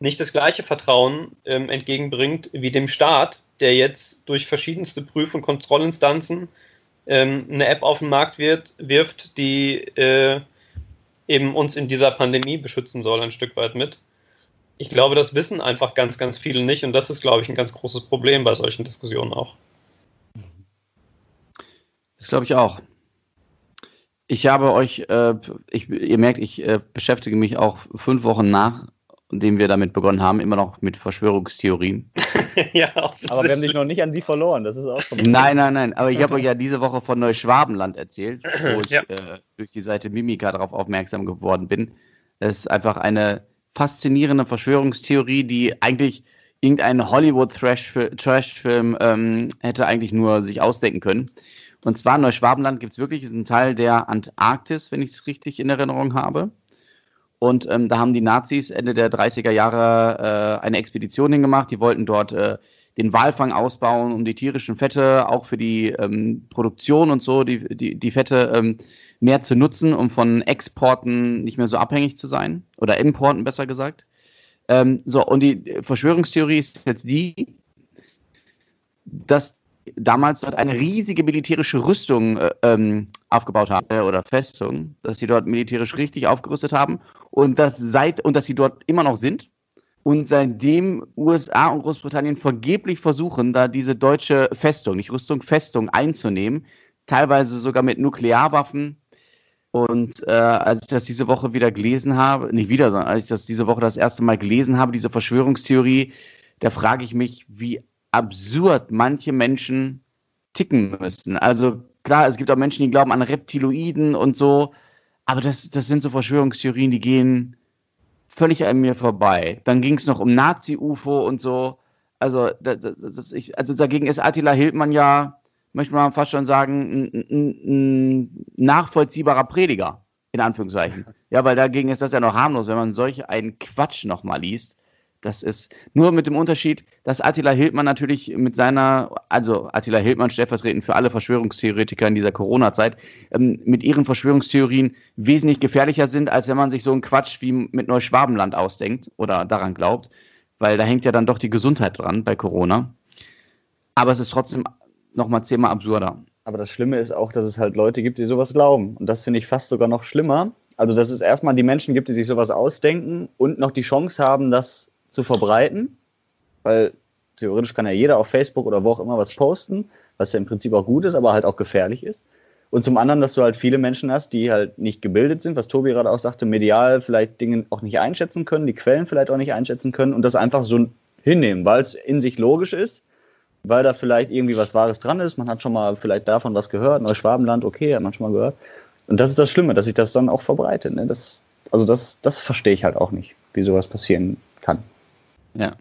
nicht das gleiche Vertrauen ähm, entgegenbringt wie dem Staat, der jetzt durch verschiedenste Prüf- und Kontrollinstanzen ähm, eine App auf den Markt wird, wirft, die äh, eben uns in dieser Pandemie beschützen soll, ein Stück weit mit. Ich glaube, das wissen einfach ganz, ganz viele nicht und das ist, glaube ich, ein ganz großes Problem bei solchen Diskussionen auch. Das glaube ich auch. Ich habe euch, äh, ich, ihr merkt, ich äh, beschäftige mich auch fünf Wochen nach dem wir damit begonnen haben, immer noch mit Verschwörungstheorien. <laughs> ja, aber wir haben dich noch nicht an sie verloren, das ist auch schon. <laughs> Nein, nein, nein, aber ich habe euch ja diese Woche von Neuschwabenland erzählt, wo <clears throat> ich ja. äh, durch die Seite Mimika darauf aufmerksam geworden bin. Das ist einfach eine faszinierende Verschwörungstheorie, die eigentlich irgendein Hollywood-Trash-Film ähm, hätte eigentlich nur sich ausdenken können. Und zwar Neuschwabenland gibt es wirklich, ein Teil der Antarktis, wenn ich es richtig in Erinnerung habe. Und ähm, da haben die Nazis Ende der 30er Jahre äh, eine Expedition hingemacht. Die wollten dort äh, den Walfang ausbauen, um die tierischen Fette auch für die ähm, Produktion und so, die, die, die Fette ähm, mehr zu nutzen, um von Exporten nicht mehr so abhängig zu sein. Oder Importen besser gesagt. Ähm, so, und die Verschwörungstheorie ist jetzt die, dass damals dort eine riesige militärische Rüstung äh, ähm, aufgebaut haben äh, oder Festung, dass sie dort militärisch richtig aufgerüstet haben und dass seit und dass sie dort immer noch sind und seitdem USA und Großbritannien vergeblich versuchen, da diese deutsche Festung, nicht Rüstung, Festung einzunehmen, teilweise sogar mit Nuklearwaffen. Und äh, als ich das diese Woche wieder gelesen habe, nicht wieder, sondern als ich das diese Woche das erste Mal gelesen habe, diese Verschwörungstheorie, da frage ich mich, wie absurd manche Menschen ticken müssen. Also klar, es gibt auch Menschen, die glauben an Reptiloiden und so, aber das, das sind so Verschwörungstheorien, die gehen völlig an mir vorbei. Dann ging es noch um Nazi-UFO und so. Also, das, das, ich, also dagegen ist Attila Hildmann ja, möchte man fast schon sagen, ein, ein, ein nachvollziehbarer Prediger, in Anführungszeichen. Ja, weil dagegen ist das ja noch harmlos, wenn man solch einen Quatsch nochmal liest. Das ist nur mit dem Unterschied, dass Attila Hildmann natürlich mit seiner, also Attila Hildmann stellvertretend für alle Verschwörungstheoretiker in dieser Corona-Zeit, ähm, mit ihren Verschwörungstheorien wesentlich gefährlicher sind, als wenn man sich so einen Quatsch wie mit Neuschwabenland ausdenkt oder daran glaubt, weil da hängt ja dann doch die Gesundheit dran bei Corona. Aber es ist trotzdem nochmal zehnmal absurder. Aber das Schlimme ist auch, dass es halt Leute gibt, die sowas glauben. Und das finde ich fast sogar noch schlimmer. Also, dass es erstmal die Menschen gibt, die sich sowas ausdenken und noch die Chance haben, das zu verbreiten, weil theoretisch kann ja jeder auf Facebook oder wo auch immer was posten, was ja im Prinzip auch gut ist, aber halt auch gefährlich ist. Und zum anderen, dass du halt viele Menschen hast, die halt nicht gebildet sind, was Tobi gerade auch sagte, medial vielleicht Dinge auch nicht einschätzen können, die Quellen vielleicht auch nicht einschätzen können und das einfach so hinnehmen, weil es in sich logisch ist, weil da vielleicht irgendwie was Wahres dran ist. Man hat schon mal vielleicht davon was gehört, Neuschwabenland, okay, hat man schon mal gehört. Und das ist das Schlimme, dass sich das dann auch verbreitet. Ne? Das, also das, das verstehe ich halt auch nicht, wie sowas passieren kann. Ja.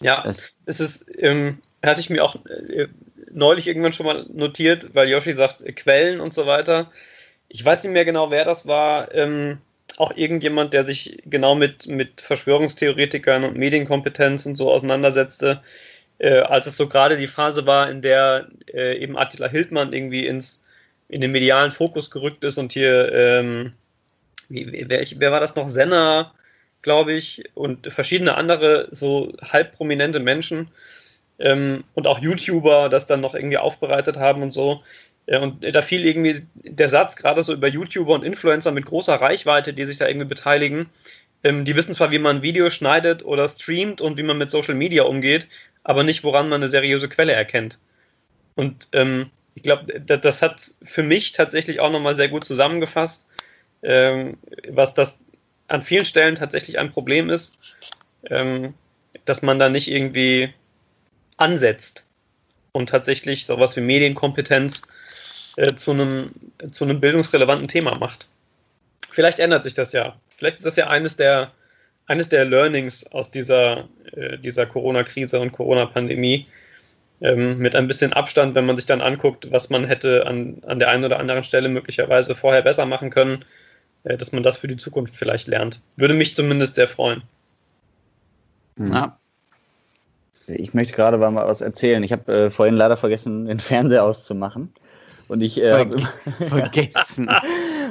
Ja, es, es ist, ähm, hatte ich mir auch äh, neulich irgendwann schon mal notiert, weil Yoshi sagt äh, Quellen und so weiter. Ich weiß nicht mehr genau, wer das war. Ähm, auch irgendjemand, der sich genau mit, mit Verschwörungstheoretikern und Medienkompetenz und so auseinandersetzte, äh, als es so gerade die Phase war, in der äh, eben Attila Hildmann irgendwie ins, in den medialen Fokus gerückt ist und hier, ähm, wie, wer, wer, war das noch? Senna glaube ich, und verschiedene andere so halb prominente Menschen ähm, und auch YouTuber das dann noch irgendwie aufbereitet haben und so. Äh, und da fiel irgendwie der Satz, gerade so über YouTuber und Influencer mit großer Reichweite, die sich da irgendwie beteiligen. Ähm, die wissen zwar, wie man Videos schneidet oder streamt und wie man mit Social Media umgeht, aber nicht, woran man eine seriöse Quelle erkennt. Und ähm, ich glaube, das, das, hat für mich tatsächlich auch nochmal sehr gut zusammengefasst, ähm, was das an vielen Stellen tatsächlich ein Problem ist, ähm, dass man da nicht irgendwie ansetzt und tatsächlich sowas wie Medienkompetenz äh, zu, einem, zu einem bildungsrelevanten Thema macht. Vielleicht ändert sich das ja. Vielleicht ist das ja eines der, eines der Learnings aus dieser, äh, dieser Corona-Krise und Corona-Pandemie. Ähm, mit ein bisschen Abstand, wenn man sich dann anguckt, was man hätte an, an der einen oder anderen Stelle möglicherweise vorher besser machen können, dass man das für die Zukunft vielleicht lernt. Würde mich zumindest sehr freuen. Ja. Ich möchte gerade mal was erzählen. Ich habe äh, vorhin leider vergessen, den Fernseher auszumachen. Und ich äh, Ver <laughs> <laughs> vergessen.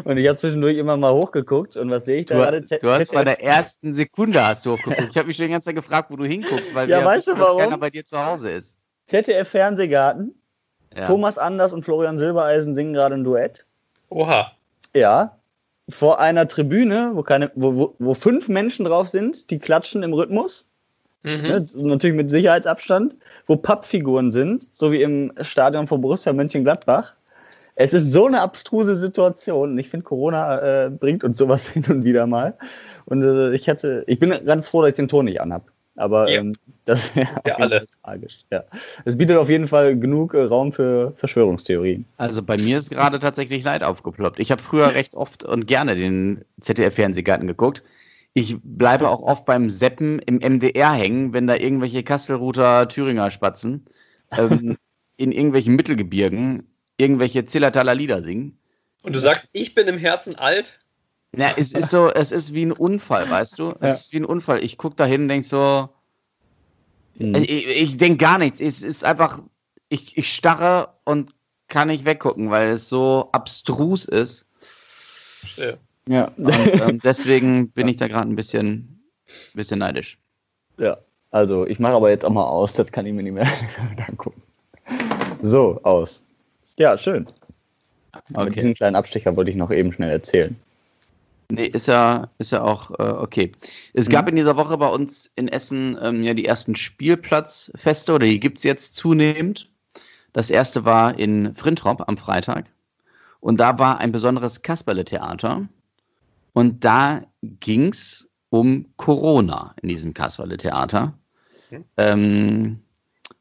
und ich habe zwischendurch immer mal hochgeguckt und was sehe ich da Du, gerade? du hast bei der ersten Sekunde hast du hochgeguckt. <laughs> Ich habe mich schon die ganze Zeit gefragt, wo du hinguckst, weil Ja, wir weißt du warum? keiner bei dir zu Hause ist. ZDF Fernsehgarten. Ja. Thomas Anders und Florian Silbereisen singen gerade ein Duett. Oha. Ja. Vor einer Tribüne, wo, keine, wo, wo, wo fünf Menschen drauf sind, die klatschen im Rhythmus. Mhm. Ne, natürlich mit Sicherheitsabstand, wo Pappfiguren sind, so wie im Stadion von Borussia Mönchengladbach. Es ist so eine abstruse Situation ich finde, Corona äh, bringt uns sowas <laughs> hin und wieder mal. Und äh, ich hatte, ich bin ganz froh, dass ich den Ton nicht anhab. Aber Ja. ähm, das <laughs> wäre Ja, alle. tragisch. Ja. Es bietet auf jeden Fall genug äh, Raum für Verschwörungstheorien. Also bei mir ist gerade tatsächlich Leid aufgeploppt. Ich habe früher recht oft und gerne den ZDF-Fernsehgarten geguckt. Ich bleibe auch oft beim Seppen im MDR hängen, wenn da irgendwelche Kastelruther Thüringer Spatzen ähm, <laughs> in irgendwelchen Mittelgebirgen irgendwelche Zillertaler Lieder singen. Und du sagst, ich bin im Herzen alt. Na, es ist so, es ist wie ein Unfall, weißt du? Es Ja. ist wie ein Unfall. Ich gucke da hin und denke so, Mhm. ich, ich denke gar nichts. Es ist einfach, ich, ich starre und kann nicht weggucken, weil es so abstrus ist. Verstehe. Ja. Und <laughs> ähm, deswegen bin ich da gerade ein bisschen, bisschen neidisch. ja. Also, ich mache aber jetzt auch mal aus, das kann ich mir nicht mehr <laughs> angucken. So, aus. Ja, schön. Aber Okay. diesen kleinen Abstecher wollte ich noch eben schnell erzählen. Nee, ist ja, ist ja auch äh, okay. Es gab in dieser Woche bei uns in Essen ähm, ja die ersten Spielplatzfeste oder die gibt es jetzt zunehmend. Das erste war in Frintrop am Freitag. Und da war ein besonderes Kasperle-Theater. Und da ging es um Corona in diesem Kasperle-Theater. Mhm. Ähm,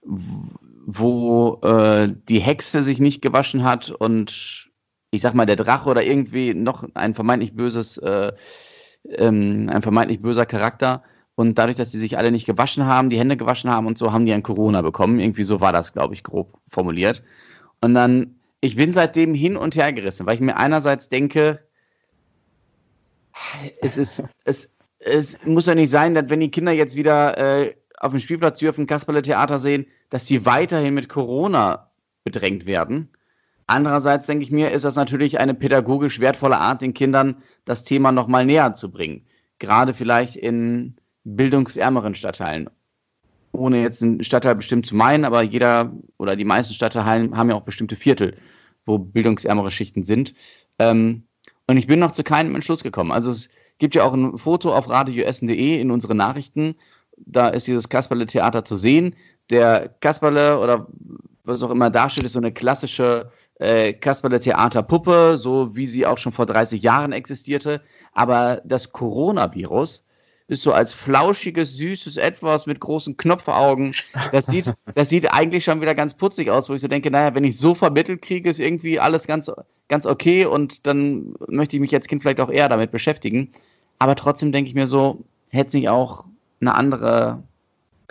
wo äh, die Hexe sich nicht gewaschen hat und ich sag mal, der Drache oder irgendwie noch ein vermeintlich böses, äh, ähm, ein vermeintlich böser Charakter. Und dadurch, dass die sich alle nicht gewaschen haben, die Hände gewaschen haben und so, haben die ein Corona bekommen. Irgendwie so war das, glaube ich, grob formuliert. Und dann, ich bin seitdem hin und her gerissen, weil ich mir einerseits denke, es ist, <laughs> es, es muss ja nicht sein, dass wenn die Kinder jetzt wieder äh, auf dem Spielplatz dürfen, Kasperle-Theater sehen, dass sie weiterhin mit Corona bedrängt werden. Andererseits denke ich mir, ist das natürlich eine pädagogisch wertvolle Art, den Kindern das Thema nochmal näher zu bringen. Gerade vielleicht in bildungsärmeren Stadtteilen. Ohne jetzt einen Stadtteil bestimmt zu meinen, aber jeder oder die meisten Stadtteile haben ja auch bestimmte Viertel, wo bildungsärmere Schichten sind. Ähm, und ich bin noch zu keinem Entschluss gekommen. Also es gibt ja auch ein Foto auf radioessen.de in unseren Nachrichten. Da ist dieses Kasperle-Theater zu sehen. Der Kasperle oder was auch immer da steht, ist so eine klassische äh, Kasperle-Theater-Puppe, so wie sie auch schon vor 30 Jahren existierte. Aber das Coronavirus ist so als flauschiges, süßes Etwas mit großen Knopfaugen. Das sieht, <laughs> das sieht eigentlich schon wieder ganz putzig aus, wo ich so denke, naja, wenn ich so vermittelt kriege, ist irgendwie alles ganz, ganz okay und dann möchte ich mich als Kind vielleicht auch eher damit beschäftigen. Aber trotzdem denke ich mir so, hätte es nicht auch eine andere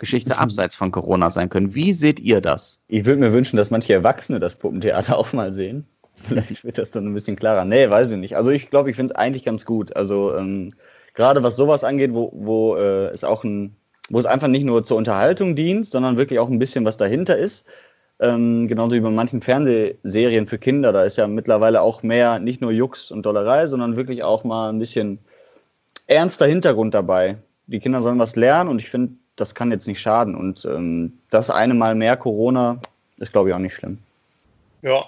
Geschichte abseits von Corona sein können. Wie seht ihr das? Ich würde mir wünschen, dass manche Erwachsene das Puppentheater <laughs> auch mal sehen. Vielleicht wird das dann ein bisschen klarer. Nee, weiß ich nicht. Also ich glaube, ich finde es eigentlich ganz gut. Also ähm, gerade was sowas angeht, wo, wo äh, es auch ein, wo es einfach nicht nur zur Unterhaltung dient, sondern wirklich auch ein bisschen was dahinter ist. Ähm, genauso wie bei manchen Fernsehserien für Kinder. Da ist ja mittlerweile auch mehr nicht nur Jux und Dollerei, sondern wirklich auch mal ein bisschen ernster Hintergrund dabei. Die Kinder sollen was lernen und ich finde, das kann jetzt nicht schaden. Und ähm, das eine Mal mehr Corona ist, glaube ich, auch nicht schlimm. Ja,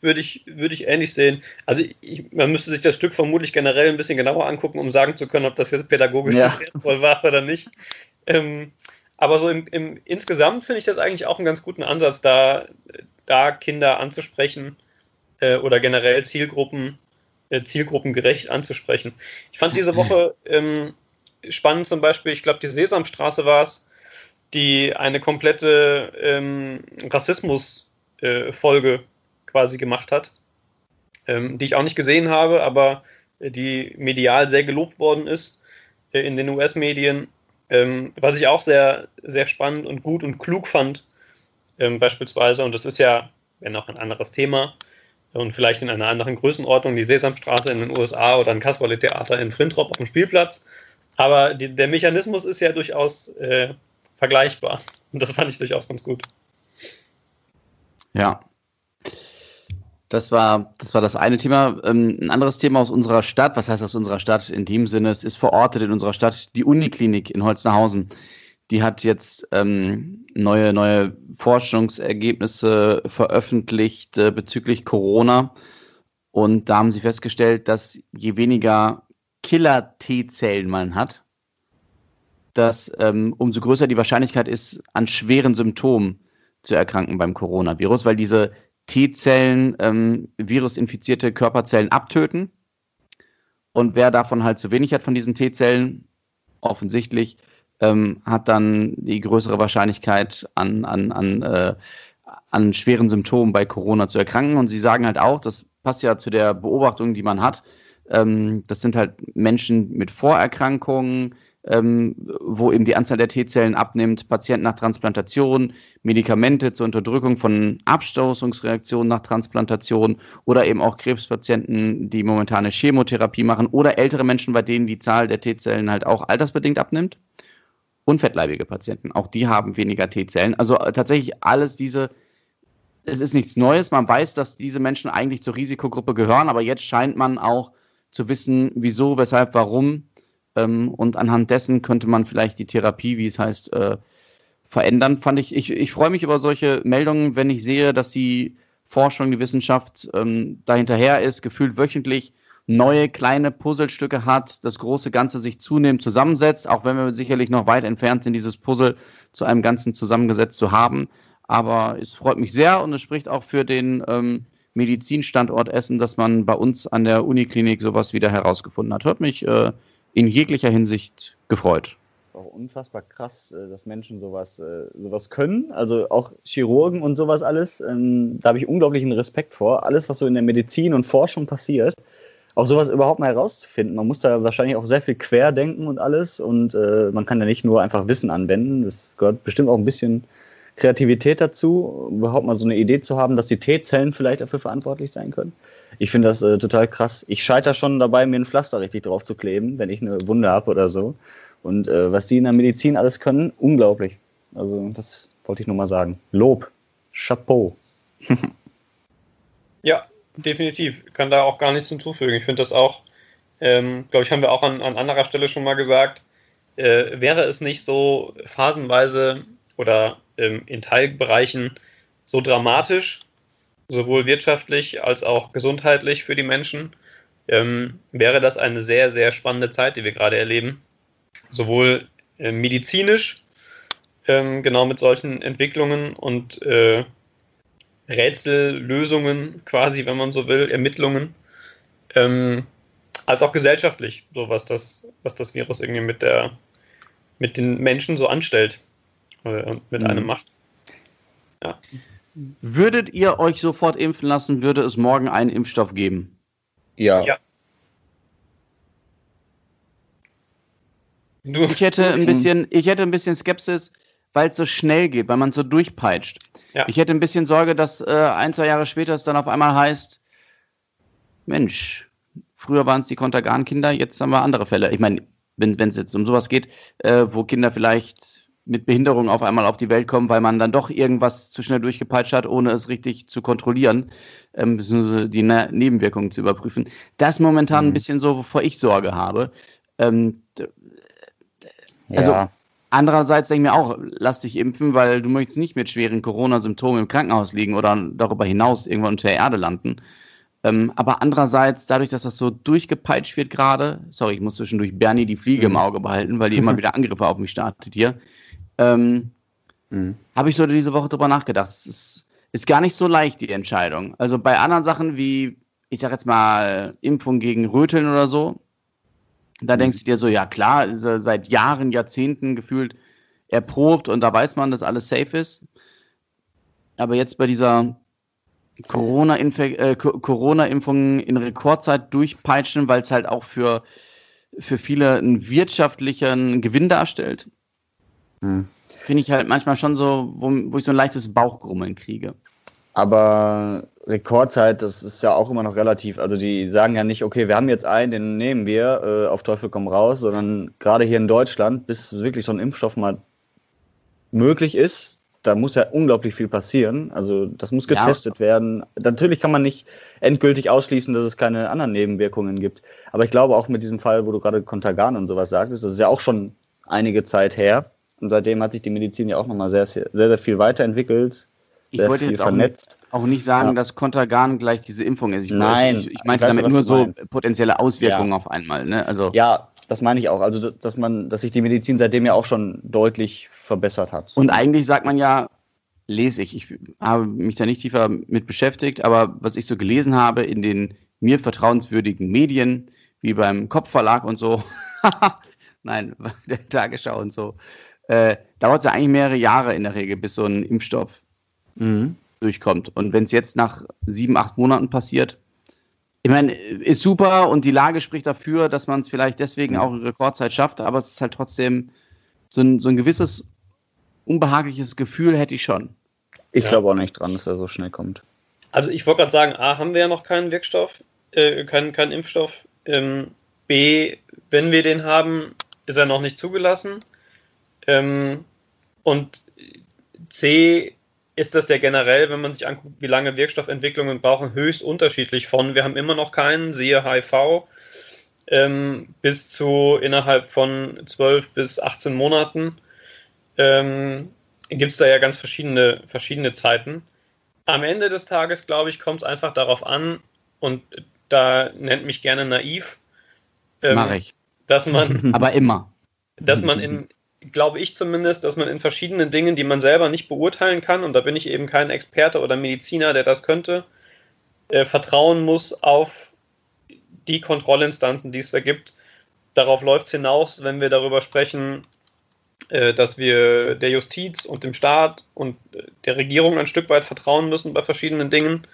würde ich, würde ich ähnlich sehen. Also ich, man müsste sich das Stück vermutlich generell ein bisschen genauer angucken, um sagen zu können, ob das jetzt pädagogisch Ja. wertvoll war oder nicht. Ähm, aber so im, im, insgesamt finde ich das eigentlich auch einen ganz guten Ansatz, da, da Kinder anzusprechen äh, oder generell Zielgruppen äh, zielgruppengerecht anzusprechen. Ich fand diese <laughs> Woche ähm, spannend zum Beispiel, ich glaube, die Sesamstraße war es, die eine komplette ähm, Rassismus-Folge äh, quasi gemacht hat, ähm, die ich auch nicht gesehen habe, aber die medial sehr gelobt worden ist äh, in den US-Medien, ähm, was ich auch sehr, sehr spannend und gut und klug fand, ähm, beispielsweise, und das ist ja, wenn auch ein anderes Thema und vielleicht in einer anderen Größenordnung, die Sesamstraße in den USA oder ein Kasperle-Theater in Frintrop auf dem Spielplatz, aber die, der Mechanismus ist ja durchaus äh, vergleichbar. Und das fand ich durchaus ganz gut. Ja. Das war, das war das eine Thema. Ähm, ein anderes Thema aus unserer Stadt, was heißt aus unserer Stadt in dem Sinne, es ist verortet in unserer Stadt die Uniklinik in Holznauhausen. Die hat jetzt ähm, neue, neue Forschungsergebnisse veröffentlicht äh, bezüglich Corona. Und da haben sie festgestellt, dass je weniger Killer-T-Zellen man hat, dass ähm, umso größer die Wahrscheinlichkeit ist, an schweren Symptomen zu erkranken beim Coronavirus, weil diese T-Zellen ähm, virusinfizierte Körperzellen abtöten. Und wer davon halt zu wenig hat von diesen T-Zellen, offensichtlich, ähm, hat dann die größere Wahrscheinlichkeit, an, an, an, äh, an schweren Symptomen bei Corona zu erkranken. Und sie sagen halt auch, das passt ja zu der Beobachtung, die man hat, ähm, das sind halt Menschen mit Vorerkrankungen, ähm, wo eben die Anzahl der T-Zellen abnimmt, Patienten nach Transplantation, Medikamente zur Unterdrückung von Abstoßungsreaktionen nach Transplantation oder eben auch Krebspatienten, die momentane Chemotherapie machen oder ältere Menschen, bei denen die Zahl der T-Zellen halt auch altersbedingt abnimmt und fettleibige Patienten. Auch die haben weniger T-Zellen. Also äh, tatsächlich alles diese es ist nichts Neues. Man weiß, dass diese Menschen eigentlich zur Risikogruppe gehören, aber jetzt scheint man auch zu wissen, wieso, weshalb, warum. Ähm, und anhand dessen könnte man vielleicht die Therapie, wie es heißt, äh, verändern. Fand ich, ich, ich freue mich über solche Meldungen, wenn ich sehe, dass die Forschung, die Wissenschaft ähm, dahinterher ist, gefühlt wöchentlich neue kleine Puzzlestücke hat, das große Ganze sich zunehmend zusammensetzt, auch wenn wir sicherlich noch weit entfernt sind, dieses Puzzle zu einem Ganzen zusammengesetzt zu haben. Aber es freut mich sehr und es spricht auch für den ähm, Medizinstandort Essen, dass man bei uns an der Uniklinik sowas wieder herausgefunden hat. Hat mich äh, in jeglicher Hinsicht gefreut. Auch unfassbar krass, äh, dass Menschen sowas, äh, sowas können. Also auch Chirurgen und sowas alles. Ähm, da habe ich unglaublichen Respekt vor. Alles, was so in der Medizin und Forschung passiert, auch sowas überhaupt mal herauszufinden. Man muss da wahrscheinlich auch sehr viel querdenken und alles. Und äh, man kann da nicht nur einfach Wissen anwenden. Das gehört bestimmt auch ein bisschen Kreativität dazu, überhaupt mal so eine Idee zu haben, dass die T-Zellen vielleicht dafür verantwortlich sein können. Ich finde das äh, total krass. Ich scheitere schon dabei, mir ein Pflaster richtig drauf zu kleben, wenn ich eine Wunde habe oder so. Und äh, was die in der Medizin alles können, unglaublich. Also das wollte ich nur mal sagen. Lob. Chapeau. <laughs> ja, definitiv. Kann da auch gar nichts hinzufügen. Ich finde das auch, ähm, glaube ich, haben wir auch an, an anderer Stelle schon mal gesagt, äh, wäre es nicht so phasenweise oder ähm, in Teilbereichen so dramatisch, sowohl wirtschaftlich als auch gesundheitlich für die Menschen, ähm, wäre das eine sehr, sehr spannende Zeit, die wir gerade erleben. Sowohl äh, medizinisch, ähm, genau mit solchen Entwicklungen und äh, Rätsellösungen quasi, wenn man so will, Ermittlungen, ähm, als auch gesellschaftlich, so was das, was das Virus irgendwie mit der mit den Menschen so anstellt äh, mit mhm. einem macht. Ja. Würdet ihr euch sofort impfen lassen, würde es morgen einen Impfstoff geben? Ja. ja. Du, ich hätte ein bisschen, ich hätte ein bisschen Skepsis, weil es so schnell geht, weil man so durchpeitscht. Ja. Ich hätte ein bisschen Sorge, dass äh, ein, zwei Jahre später es dann auf einmal heißt, Mensch, früher waren es die Kontergan-Kinder, jetzt haben wir andere Fälle. Ich meine, wenn es jetzt um sowas geht, äh, wo Kinder vielleicht mit Behinderung auf einmal auf die Welt kommen, weil man dann doch irgendwas zu schnell durchgepeitscht hat, ohne es richtig zu kontrollieren, ähm, beziehungsweise die ne Nebenwirkungen zu überprüfen. Das ist momentan mhm. ein bisschen so, wovor ich Sorge habe. Ähm, also ja. andererseits denke ich mir auch, lass dich impfen, weil du möchtest nicht mit schweren Corona-Symptomen im Krankenhaus liegen oder darüber hinaus irgendwann unter der Erde landen. Ähm, aber andererseits, dadurch, dass das so durchgepeitscht wird gerade, sorry, ich muss zwischendurch Bernie die Fliege mhm. im Auge behalten, weil die immer <laughs> wieder Angriffe auf mich startet hier ähm, mhm. habe ich so diese Woche drüber nachgedacht. Es ist, ist gar nicht so leicht, die Entscheidung. Also bei anderen Sachen wie ich sag jetzt mal, Impfung gegen Röteln oder so, da denkst du dir so, ja klar, ist er seit Jahren, Jahrzehnten gefühlt erprobt und da weiß man, dass alles safe ist. Aber jetzt bei dieser Corona-Impfung äh, Corona in Rekordzeit durchpeitschen, weil es halt auch für, für viele einen wirtschaftlichen Gewinn darstellt. Hm. Finde ich halt manchmal schon so, wo, wo ich so ein leichtes Bauchgrummeln kriege. Aber Rekordzeit, das ist ja auch immer noch relativ. Also die sagen ja nicht, okay, wir haben jetzt einen, den nehmen wir äh, auf Teufel komm raus, sondern gerade hier in Deutschland, bis wirklich so ein Impfstoff mal möglich ist, da muss ja unglaublich viel passieren. Also das muss getestet ja. werden. Natürlich kann man nicht endgültig ausschließen, dass es keine anderen Nebenwirkungen gibt. Aber ich glaube auch mit diesem Fall, wo du gerade Kontergan und sowas sagtest, das ist ja auch schon einige Zeit her. Und seitdem hat sich die Medizin ja auch nochmal sehr, sehr, sehr viel weiterentwickelt. Ich wollte jetzt auch nicht, auch nicht, sagen, ja. dass Kontergan gleich diese Impfung ist. Ich Nein. Ich, ich meinte ich weiß, damit nur so potenzielle Auswirkungen ja. auf einmal. Ne? Also, ja, das meine ich auch. Also, dass man, dass sich die Medizin seitdem ja auch schon deutlich verbessert hat. Und eigentlich sagt man ja, lese ich, ich habe mich da nicht tiefer mit beschäftigt, aber was ich so gelesen habe in den mir vertrauenswürdigen Medien, wie beim Kopfverlag und so, <laughs> nein, <laughs> der Tagesschau und so, äh, dauert es ja eigentlich mehrere Jahre in der Regel, bis so ein Impfstoff mhm. durchkommt. Und wenn es jetzt nach sieben, acht Monaten passiert, ich meine, ist super und die Lage spricht dafür, dass man es vielleicht deswegen auch in Rekordzeit schafft, aber es ist halt trotzdem so ein, so ein gewisses unbehagliches Gefühl hätte ich schon. Ich ja. glaube auch nicht dran, dass er so schnell kommt. Also ich wollte gerade sagen, A, haben wir ja noch keinen Wirkstoff, äh, keinen, keinen Impfstoff. Ähm, B, wenn wir den haben, ist er noch nicht zugelassen. Ähm, und C, ist das ja generell, wenn man sich anguckt, wie lange Wirkstoffentwicklungen brauchen, höchst unterschiedlich von. Wir haben immer noch keinen, siehe HIV, ähm, bis zu innerhalb von 12 bis 18 Monaten ähm, gibt es da ja ganz verschiedene, verschiedene Zeiten. Am Ende des Tages, glaube ich, kommt es einfach darauf an, und da nennt mich gerne naiv. Ähm, Mache ich. Dass man. <laughs> Aber immer. Dass man in, glaube ich zumindest, dass man in verschiedenen Dingen, die man selber nicht beurteilen kann, und da bin ich eben kein Experte oder Mediziner, der das könnte, äh, vertrauen muss auf die Kontrollinstanzen, die es da gibt. Darauf läuft es hinaus, wenn wir darüber sprechen, äh, dass wir der Justiz und dem Staat und äh, der Regierung ein Stück weit vertrauen müssen bei verschiedenen Dingen.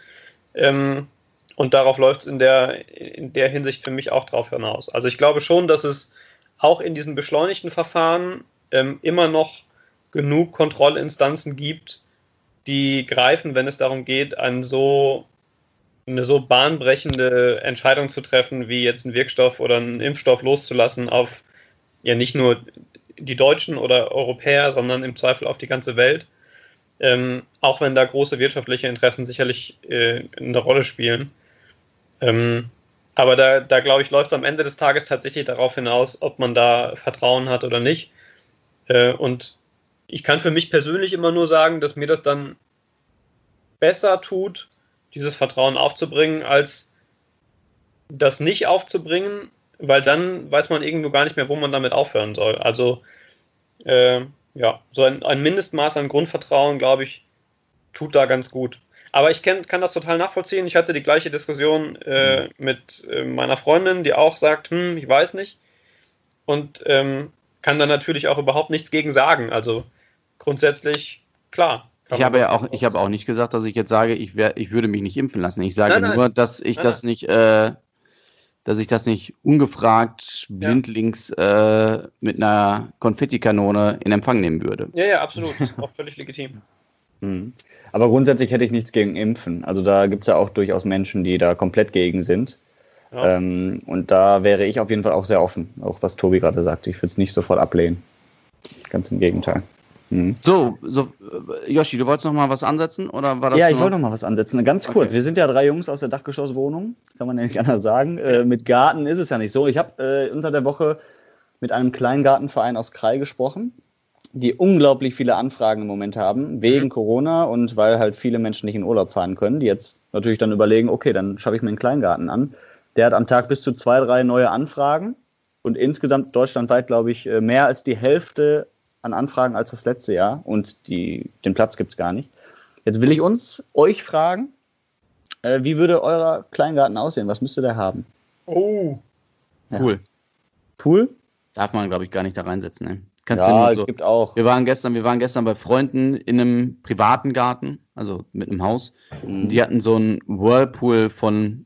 Ähm, und darauf läuft es in der, in der Hinsicht für mich auch drauf hinaus. Also ich glaube schon, dass es auch in diesen beschleunigten Verfahren ähm, immer noch genug Kontrollinstanzen gibt, die greifen, wenn es darum geht, ein so, eine so bahnbrechende Entscheidung zu treffen, wie jetzt einen Wirkstoff oder einen Impfstoff loszulassen auf ja nicht nur die Deutschen oder Europäer, sondern im Zweifel auf die ganze Welt. Ähm, auch wenn da große wirtschaftliche Interessen sicherlich äh, eine Rolle spielen. Ähm, aber da, da glaube ich, läuft es am Ende des Tages tatsächlich darauf hinaus, ob man da Vertrauen hat oder nicht. Äh, und ich kann für mich persönlich immer nur sagen, dass mir das dann besser tut, dieses Vertrauen aufzubringen, als das nicht aufzubringen, weil dann weiß man irgendwo gar nicht mehr, wo man damit aufhören soll. Also äh, ja, so ein, ein, Mindestmaß an Grundvertrauen, glaube ich, tut da ganz gut. Aber ich kenn, kann das total nachvollziehen. Ich hatte die gleiche Diskussion äh, mhm. mit äh, meiner Freundin, die auch sagt, hm, ich weiß nicht. Und ähm, kann da natürlich auch überhaupt nichts gegen sagen. Also grundsätzlich, klar. Ich habe ja auch, ich habe auch nicht gesagt, dass ich jetzt sage, ich, wär, ich würde mich nicht impfen lassen. Ich sage nein, nein. nur, dass ich nein, das nicht äh, dass ich das nicht ungefragt blindlings ja. äh, mit einer Konfettikanone in Empfang nehmen würde. Ja, ja, absolut. <laughs> auch völlig legitim. Mhm. Aber grundsätzlich hätte ich nichts gegen Impfen. Also da gibt es ja auch durchaus Menschen, die da komplett gegen sind. Ja. Ähm, und da wäre ich auf jeden Fall auch sehr offen, auch was Tobi gerade sagte. Ich würde es nicht sofort ablehnen. Ganz im Gegenteil. Mhm. So, so, äh, Yoshi, du wolltest noch mal was ansetzen? Oder war das ja, ich wollte noch mal was ansetzen. Ganz kurz, okay. wir sind ja drei Jungs aus der Dachgeschosswohnung, kann man ja nicht anders sagen. Äh, mit Garten ist es ja nicht so. Ich habe äh, unter der Woche mit einem Kleingartenverein aus Krai gesprochen, die unglaublich viele Anfragen im Moment haben, wegen mhm. Corona und weil halt viele Menschen nicht in Urlaub fahren können, die jetzt natürlich dann überlegen, okay, dann schaffe ich mir einen Kleingarten an. Der hat am Tag bis zu zwei, drei neue Anfragen und insgesamt deutschlandweit, glaube ich, äh, mehr als die Hälfte an Anfragen als das letzte Jahr und die, den Platz gibt es gar nicht. Jetzt will ich uns, euch fragen, Äh, wie würde euer Kleingarten aussehen? Was müsste der haben? Oh. Ja. Cool. Pool? Darf man, glaube ich, gar nicht da reinsetzen. Ne? Kannst ja, so. gibt auch. Wir waren gestern, wir waren gestern bei Freunden in einem privaten Garten, also mit einem Haus. Und die hatten so einen Whirlpool von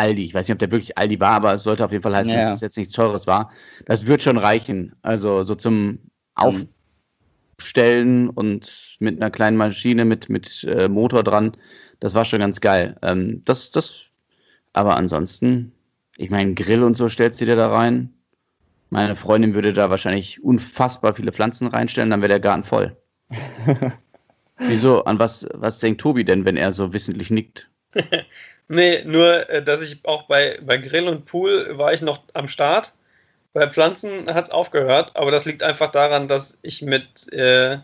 Aldi. Ich weiß nicht, ob der wirklich Aldi war, aber es sollte auf jeden Fall heißen, Ja. dass es jetzt nichts Teures war. Das wird schon reichen. Also so zum Aufstellen und mit einer kleinen Maschine mit, mit äh, Motor dran. Das war schon ganz geil. Ähm, das, das, aber ansonsten, ich meine, Grill und so stellst du dir da rein. Meine Freundin würde da wahrscheinlich unfassbar viele Pflanzen reinstellen, dann wäre der Garten voll. <laughs> Wieso? An was, was denkt Tobi denn, wenn er so wissentlich nickt? <laughs> Nee, nur, äh, dass ich auch bei, bei Grill und Pool war ich noch am Start. Bei Pflanzen hat es aufgehört, aber das liegt einfach daran, dass ich mit, äh,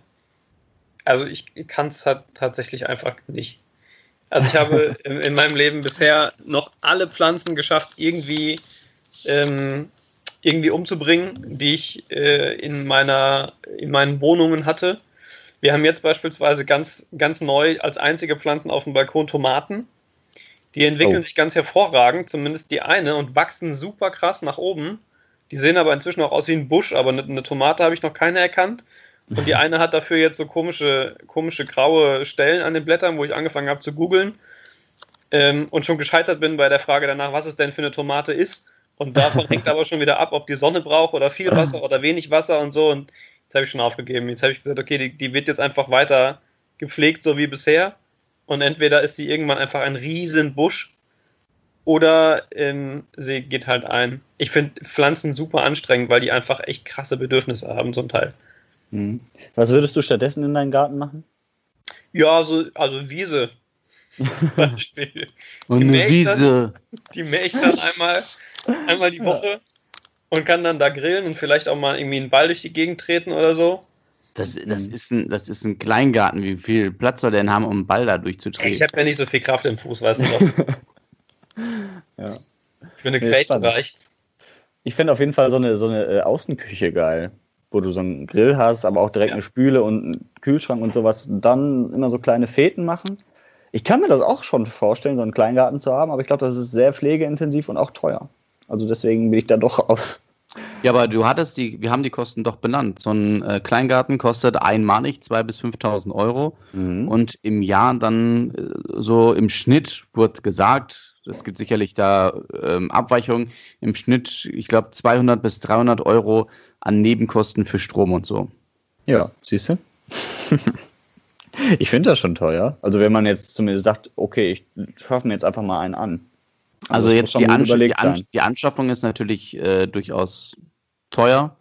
also ich kann es halt tatsächlich einfach nicht. Also ich habe <laughs> in, in meinem Leben bisher noch alle Pflanzen geschafft, irgendwie, ähm, irgendwie umzubringen, die ich äh, in, meiner, in meinen Wohnungen hatte. Wir haben jetzt beispielsweise ganz, ganz neu als einzige Pflanzen auf dem Balkon Tomaten. Die entwickeln Oh. sich ganz hervorragend, zumindest die eine, und wachsen super krass nach oben. Die sehen aber inzwischen auch aus wie ein Busch, aber eine, eine Tomate habe ich noch keine erkannt. Und die <laughs> eine hat dafür jetzt so komische, komische graue Stellen an den Blättern, wo ich angefangen habe zu googeln ähm, und schon gescheitert bin bei der Frage danach, was es denn für eine Tomate ist. Und davon <laughs> hängt aber schon wieder ab, ob die Sonne braucht oder viel Wasser <laughs> oder wenig Wasser und so. Und jetzt habe ich schon aufgegeben. Jetzt habe ich gesagt, okay, die, die wird jetzt einfach weiter gepflegt, so wie bisher. Und entweder ist sie irgendwann einfach ein riesen Busch oder ähm, sie geht halt ein. Ich finde Pflanzen super anstrengend, weil die einfach echt krasse Bedürfnisse haben, zum Teil. Mhm. Was würdest du stattdessen in deinen Garten machen? Ja, so, also Wiese. Zum <laughs> Beispiel. Und Die eine ich dann- Wiese. Die mähe ich dann einmal, einmal die Woche und kann dann da grillen und vielleicht auch mal irgendwie einen Ball durch die Gegend treten oder so. Das, das, Mhm. ist ein, das ist ein Kleingarten. Wie viel Platz soll der denn haben, um einen Ball da Ich durchzutreten? habe ja nicht so viel Kraft im Fuß, weißt du doch. <laughs> Ja. Für eine Nee, Grätsche reicht's. Ich finde auf jeden Fall so eine, so eine äh, Außenküche geil, wo du so einen Grill hast, aber auch direkt Ja. eine Spüle und einen Kühlschrank und sowas. Dann immer so kleine Feten machen. Ich kann mir das auch schon vorstellen, so einen Kleingarten zu haben, aber ich glaube, das ist sehr pflegeintensiv und auch teuer. Also deswegen bin ich da doch aus. Ja, aber du hattest die, wir haben die Kosten doch benannt. So ein äh, Kleingarten kostet einmalig 2.000 bis 5.000 Euro. Mhm. Und im Jahr dann äh, so im Schnitt wird gesagt, es gibt sicherlich da ähm, Abweichungen, im Schnitt, ich glaube, 200 bis 300 Euro an Nebenkosten für Strom und so. Ja, siehst du? <laughs> ich finde das schon teuer. Also wenn man jetzt zumindest sagt, okay, ich schaffe mir jetzt einfach mal einen an. Also, jetzt die, Ansch die, überlegt An sein. die Anschaffung ist natürlich äh, durchaus teuer,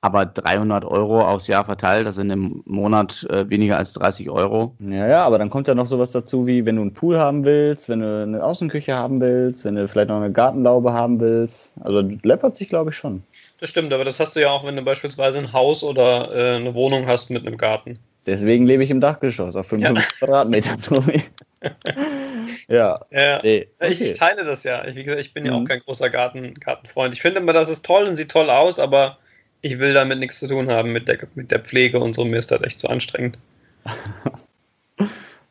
aber 300 Euro aufs Jahr verteilt, das sind im Monat äh, weniger als 30 Euro. Ja, ja, aber dann kommt ja noch sowas dazu, wie wenn du einen Pool haben willst, wenn du eine Außenküche haben willst, wenn du vielleicht noch eine Gartenlaube haben willst. Also läppert sich, glaube ich, schon. Das stimmt, aber das hast du ja auch, wenn du beispielsweise ein Haus oder äh, eine Wohnung hast mit einem Garten. Deswegen lebe ich im Dachgeschoss auf 55 Quadratmetern, Tobi. <laughs> ja, Ja. nee. Ich, okay. ich teile das ja. Ich, wie gesagt, ich bin ja Mhm. auch kein großer Garten, Gartenfreund. Ich finde immer, das ist toll und sieht toll aus, aber ich will damit nichts zu tun haben mit der, mit der Pflege und so. Mir ist das echt zu anstrengend. <laughs>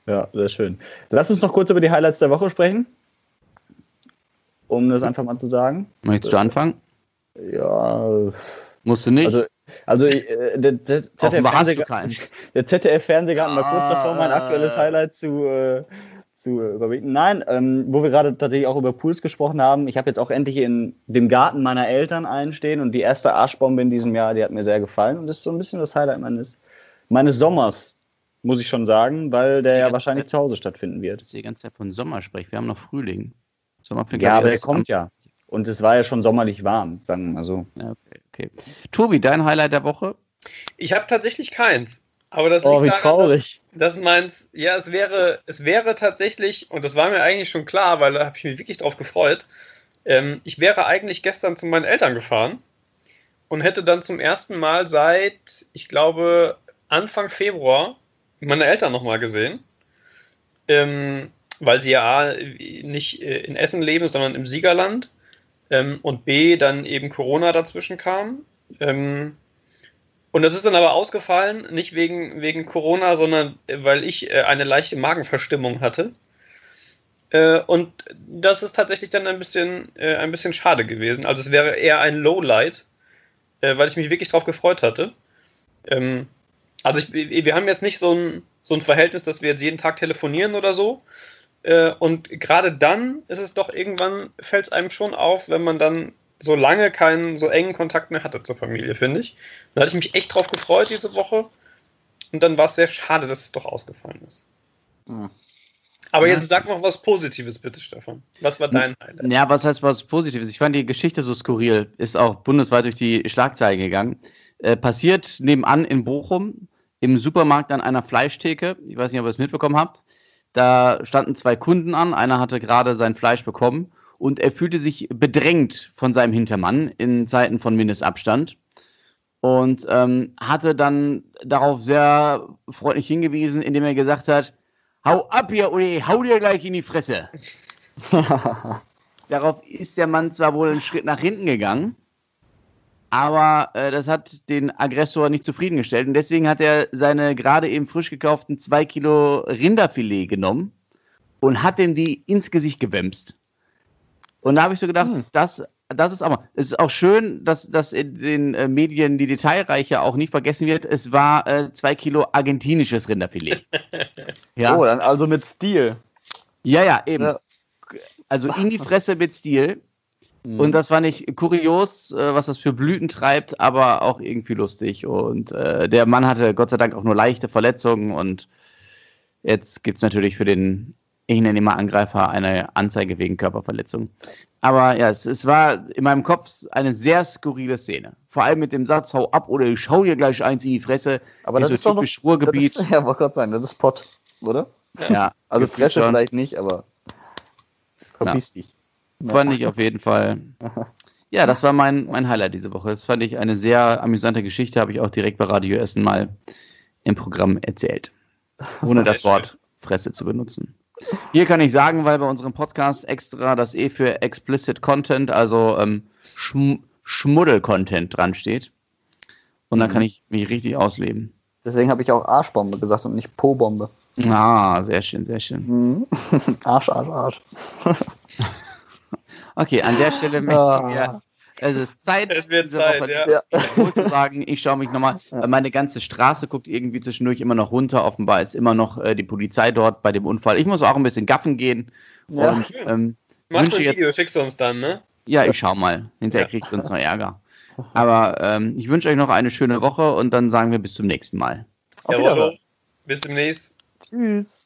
Ja, sehr schön. Lass uns noch kurz über die Highlights der Woche sprechen. Um das einfach mal zu sagen. Möchtest du anfangen? Ja, Musst du nicht? also, also äh, der, der ZDF-Fernsehgarten keinen. der ZDF-Fernsehgarten war kurz Ah. davor, mein aktuelles Highlight zu, äh, zu überbieten. Nein, ähm, wo wir gerade tatsächlich auch über Pools gesprochen haben, ich habe jetzt auch endlich in dem Garten meiner Eltern einstehen und die erste Arschbombe in diesem Jahr, die hat mir sehr gefallen und ist so ein bisschen das Highlight meines, meines Sommers, muss ich schon sagen, weil der Die ja wahrscheinlich Zeit. zu Hause stattfinden wird. dass ihr die ganze Zeit von Sommer sprecht. Wir haben noch Frühling. Sommer Ja, aber der kommt ja. Und es war ja schon sommerlich warm, sagen wir mal so. Ja, okay, okay. Tobi, dein Highlight der Woche? Ich habe tatsächlich keins. Aber das Oh, wie daran, traurig. dass meins, ja, es wäre, es wäre tatsächlich, und das war mir eigentlich schon klar, weil da habe ich mich wirklich drauf gefreut, ähm, ich wäre eigentlich gestern zu meinen Eltern gefahren und hätte dann zum ersten Mal seit, ich glaube, Anfang Februar meine Eltern nochmal gesehen. Ähm, weil sie ja A, nicht äh, in Essen leben, sondern im Siegerland. Ähm, und B, dann eben Corona dazwischen kam. Ähm, und das ist dann aber ausgefallen, nicht wegen, wegen Corona, sondern äh, weil ich äh, eine leichte Magenverstimmung hatte. Äh, und das ist tatsächlich dann ein bisschen, ein bisschen schade gewesen. Also es wäre eher ein Lowlight, weil ich mich wirklich darauf gefreut hatte. Ähm, also ich, wir haben jetzt nicht so ein, so ein Verhältnis, dass wir jetzt jeden Tag telefonieren oder so. Und gerade dann ist es doch irgendwann, fällt es einem schon auf, wenn man dann so lange keinen so engen Kontakt mehr hatte zur Familie, finde ich. Da hatte ich mich echt drauf gefreut diese Woche. Und dann war es sehr schade, dass es doch ausgefallen ist. Hm. Aber jetzt sag noch was Positives, bitte, Stefan. Was war dein Highlight? Ja, was heißt was Positives? Ich fand die Geschichte so skurril. Ist auch bundesweit durch die Schlagzeilen gegangen. Äh, passiert nebenan in Bochum im Supermarkt an einer Fleischtheke. Ich weiß nicht, ob ihr es mitbekommen habt. Da standen zwei Kunden an. Einer hatte gerade sein Fleisch bekommen und er fühlte sich bedrängt von seinem Hintermann in Zeiten von Mindestabstand und ähm, hatte dann darauf sehr freundlich hingewiesen, indem er gesagt hat, hau ab hier oder ich hau dir gleich in die Fresse. <laughs> darauf ist der Mann zwar wohl einen Schritt nach hinten gegangen, aber äh, das hat den Aggressor nicht zufriedengestellt und deswegen hat er seine gerade eben frisch gekauften zwei Kilo Rinderfilet genommen und hat ihm die ins Gesicht gewämst. Und da habe ich so gedacht, hm. das, das ist aber, es ist auch schön, dass, dass in den äh, Medien die Detailreiche auch nicht vergessen wird. Es war äh, zwei Kilo argentinisches Rinderfilet. <laughs> ja. Oh, dann also mit Stil. Ja, ja, eben. Ja. Also in die Fresse mit Stil. Mhm. Und das fand ich kurios, äh, was das für Blüten treibt, aber auch irgendwie lustig. Und äh, der Mann hatte Gott sei Dank auch nur leichte Verletzungen und jetzt gibt es natürlich für den, ich nenne mal Angreifer, eine Anzeige wegen Körperverletzung. Aber ja, es, es war in meinem Kopf eine sehr skurrile Szene. Vor allem mit dem Satz, hau ab oder ich schau dir gleich eins in die Fresse. Aber das so ist typisch doch noch, Ruhrgebiet. Ist, <laughs> ja, wollte gerade sagen, das ist Pott, oder? Ja. <laughs> also Fresse schon. vielleicht nicht, aber verpiss ja. dich. Fand ich auf jeden Fall. <laughs> Ja, das war mein, mein Highlight diese Woche. Das fand ich eine sehr amüsante Geschichte, habe ich auch direkt bei Radio Essen mal im Programm erzählt. Ohne das Wort Fresse zu benutzen. Hier kann ich sagen, weil bei unserem Podcast extra das E für Explicit Content, also ähm, Schm Schmuddel-Content dran steht. Und dann mhm. kann ich mich richtig ausleben. Deswegen habe ich auch Arschbombe gesagt und nicht Po-Bombe. Ah, sehr schön, sehr schön. Mhm. <laughs> Arsch, Arsch, Arsch. <laughs> Okay, an der Stelle möchte ich ah. Es ist Zeit, es wird Zeit, Woche ja. <laughs> zu sagen, ich schaue mich nochmal, ja. meine ganze Straße guckt irgendwie zwischendurch immer noch runter, offenbar ist immer noch äh, die Polizei dort bei dem Unfall. Ich muss auch ein bisschen gaffen gehen. Ja. Und, ähm, Machst du ein Video, jetzt, schickst du uns dann, ne? Ja, ich schau mal. Hinterher ja. kriegst du uns noch <laughs> Ärger. Aber ähm, ich wünsche euch noch eine schöne Woche und dann sagen wir bis zum nächsten Mal. Auf Jawohl. Bis demnächst. Tschüss.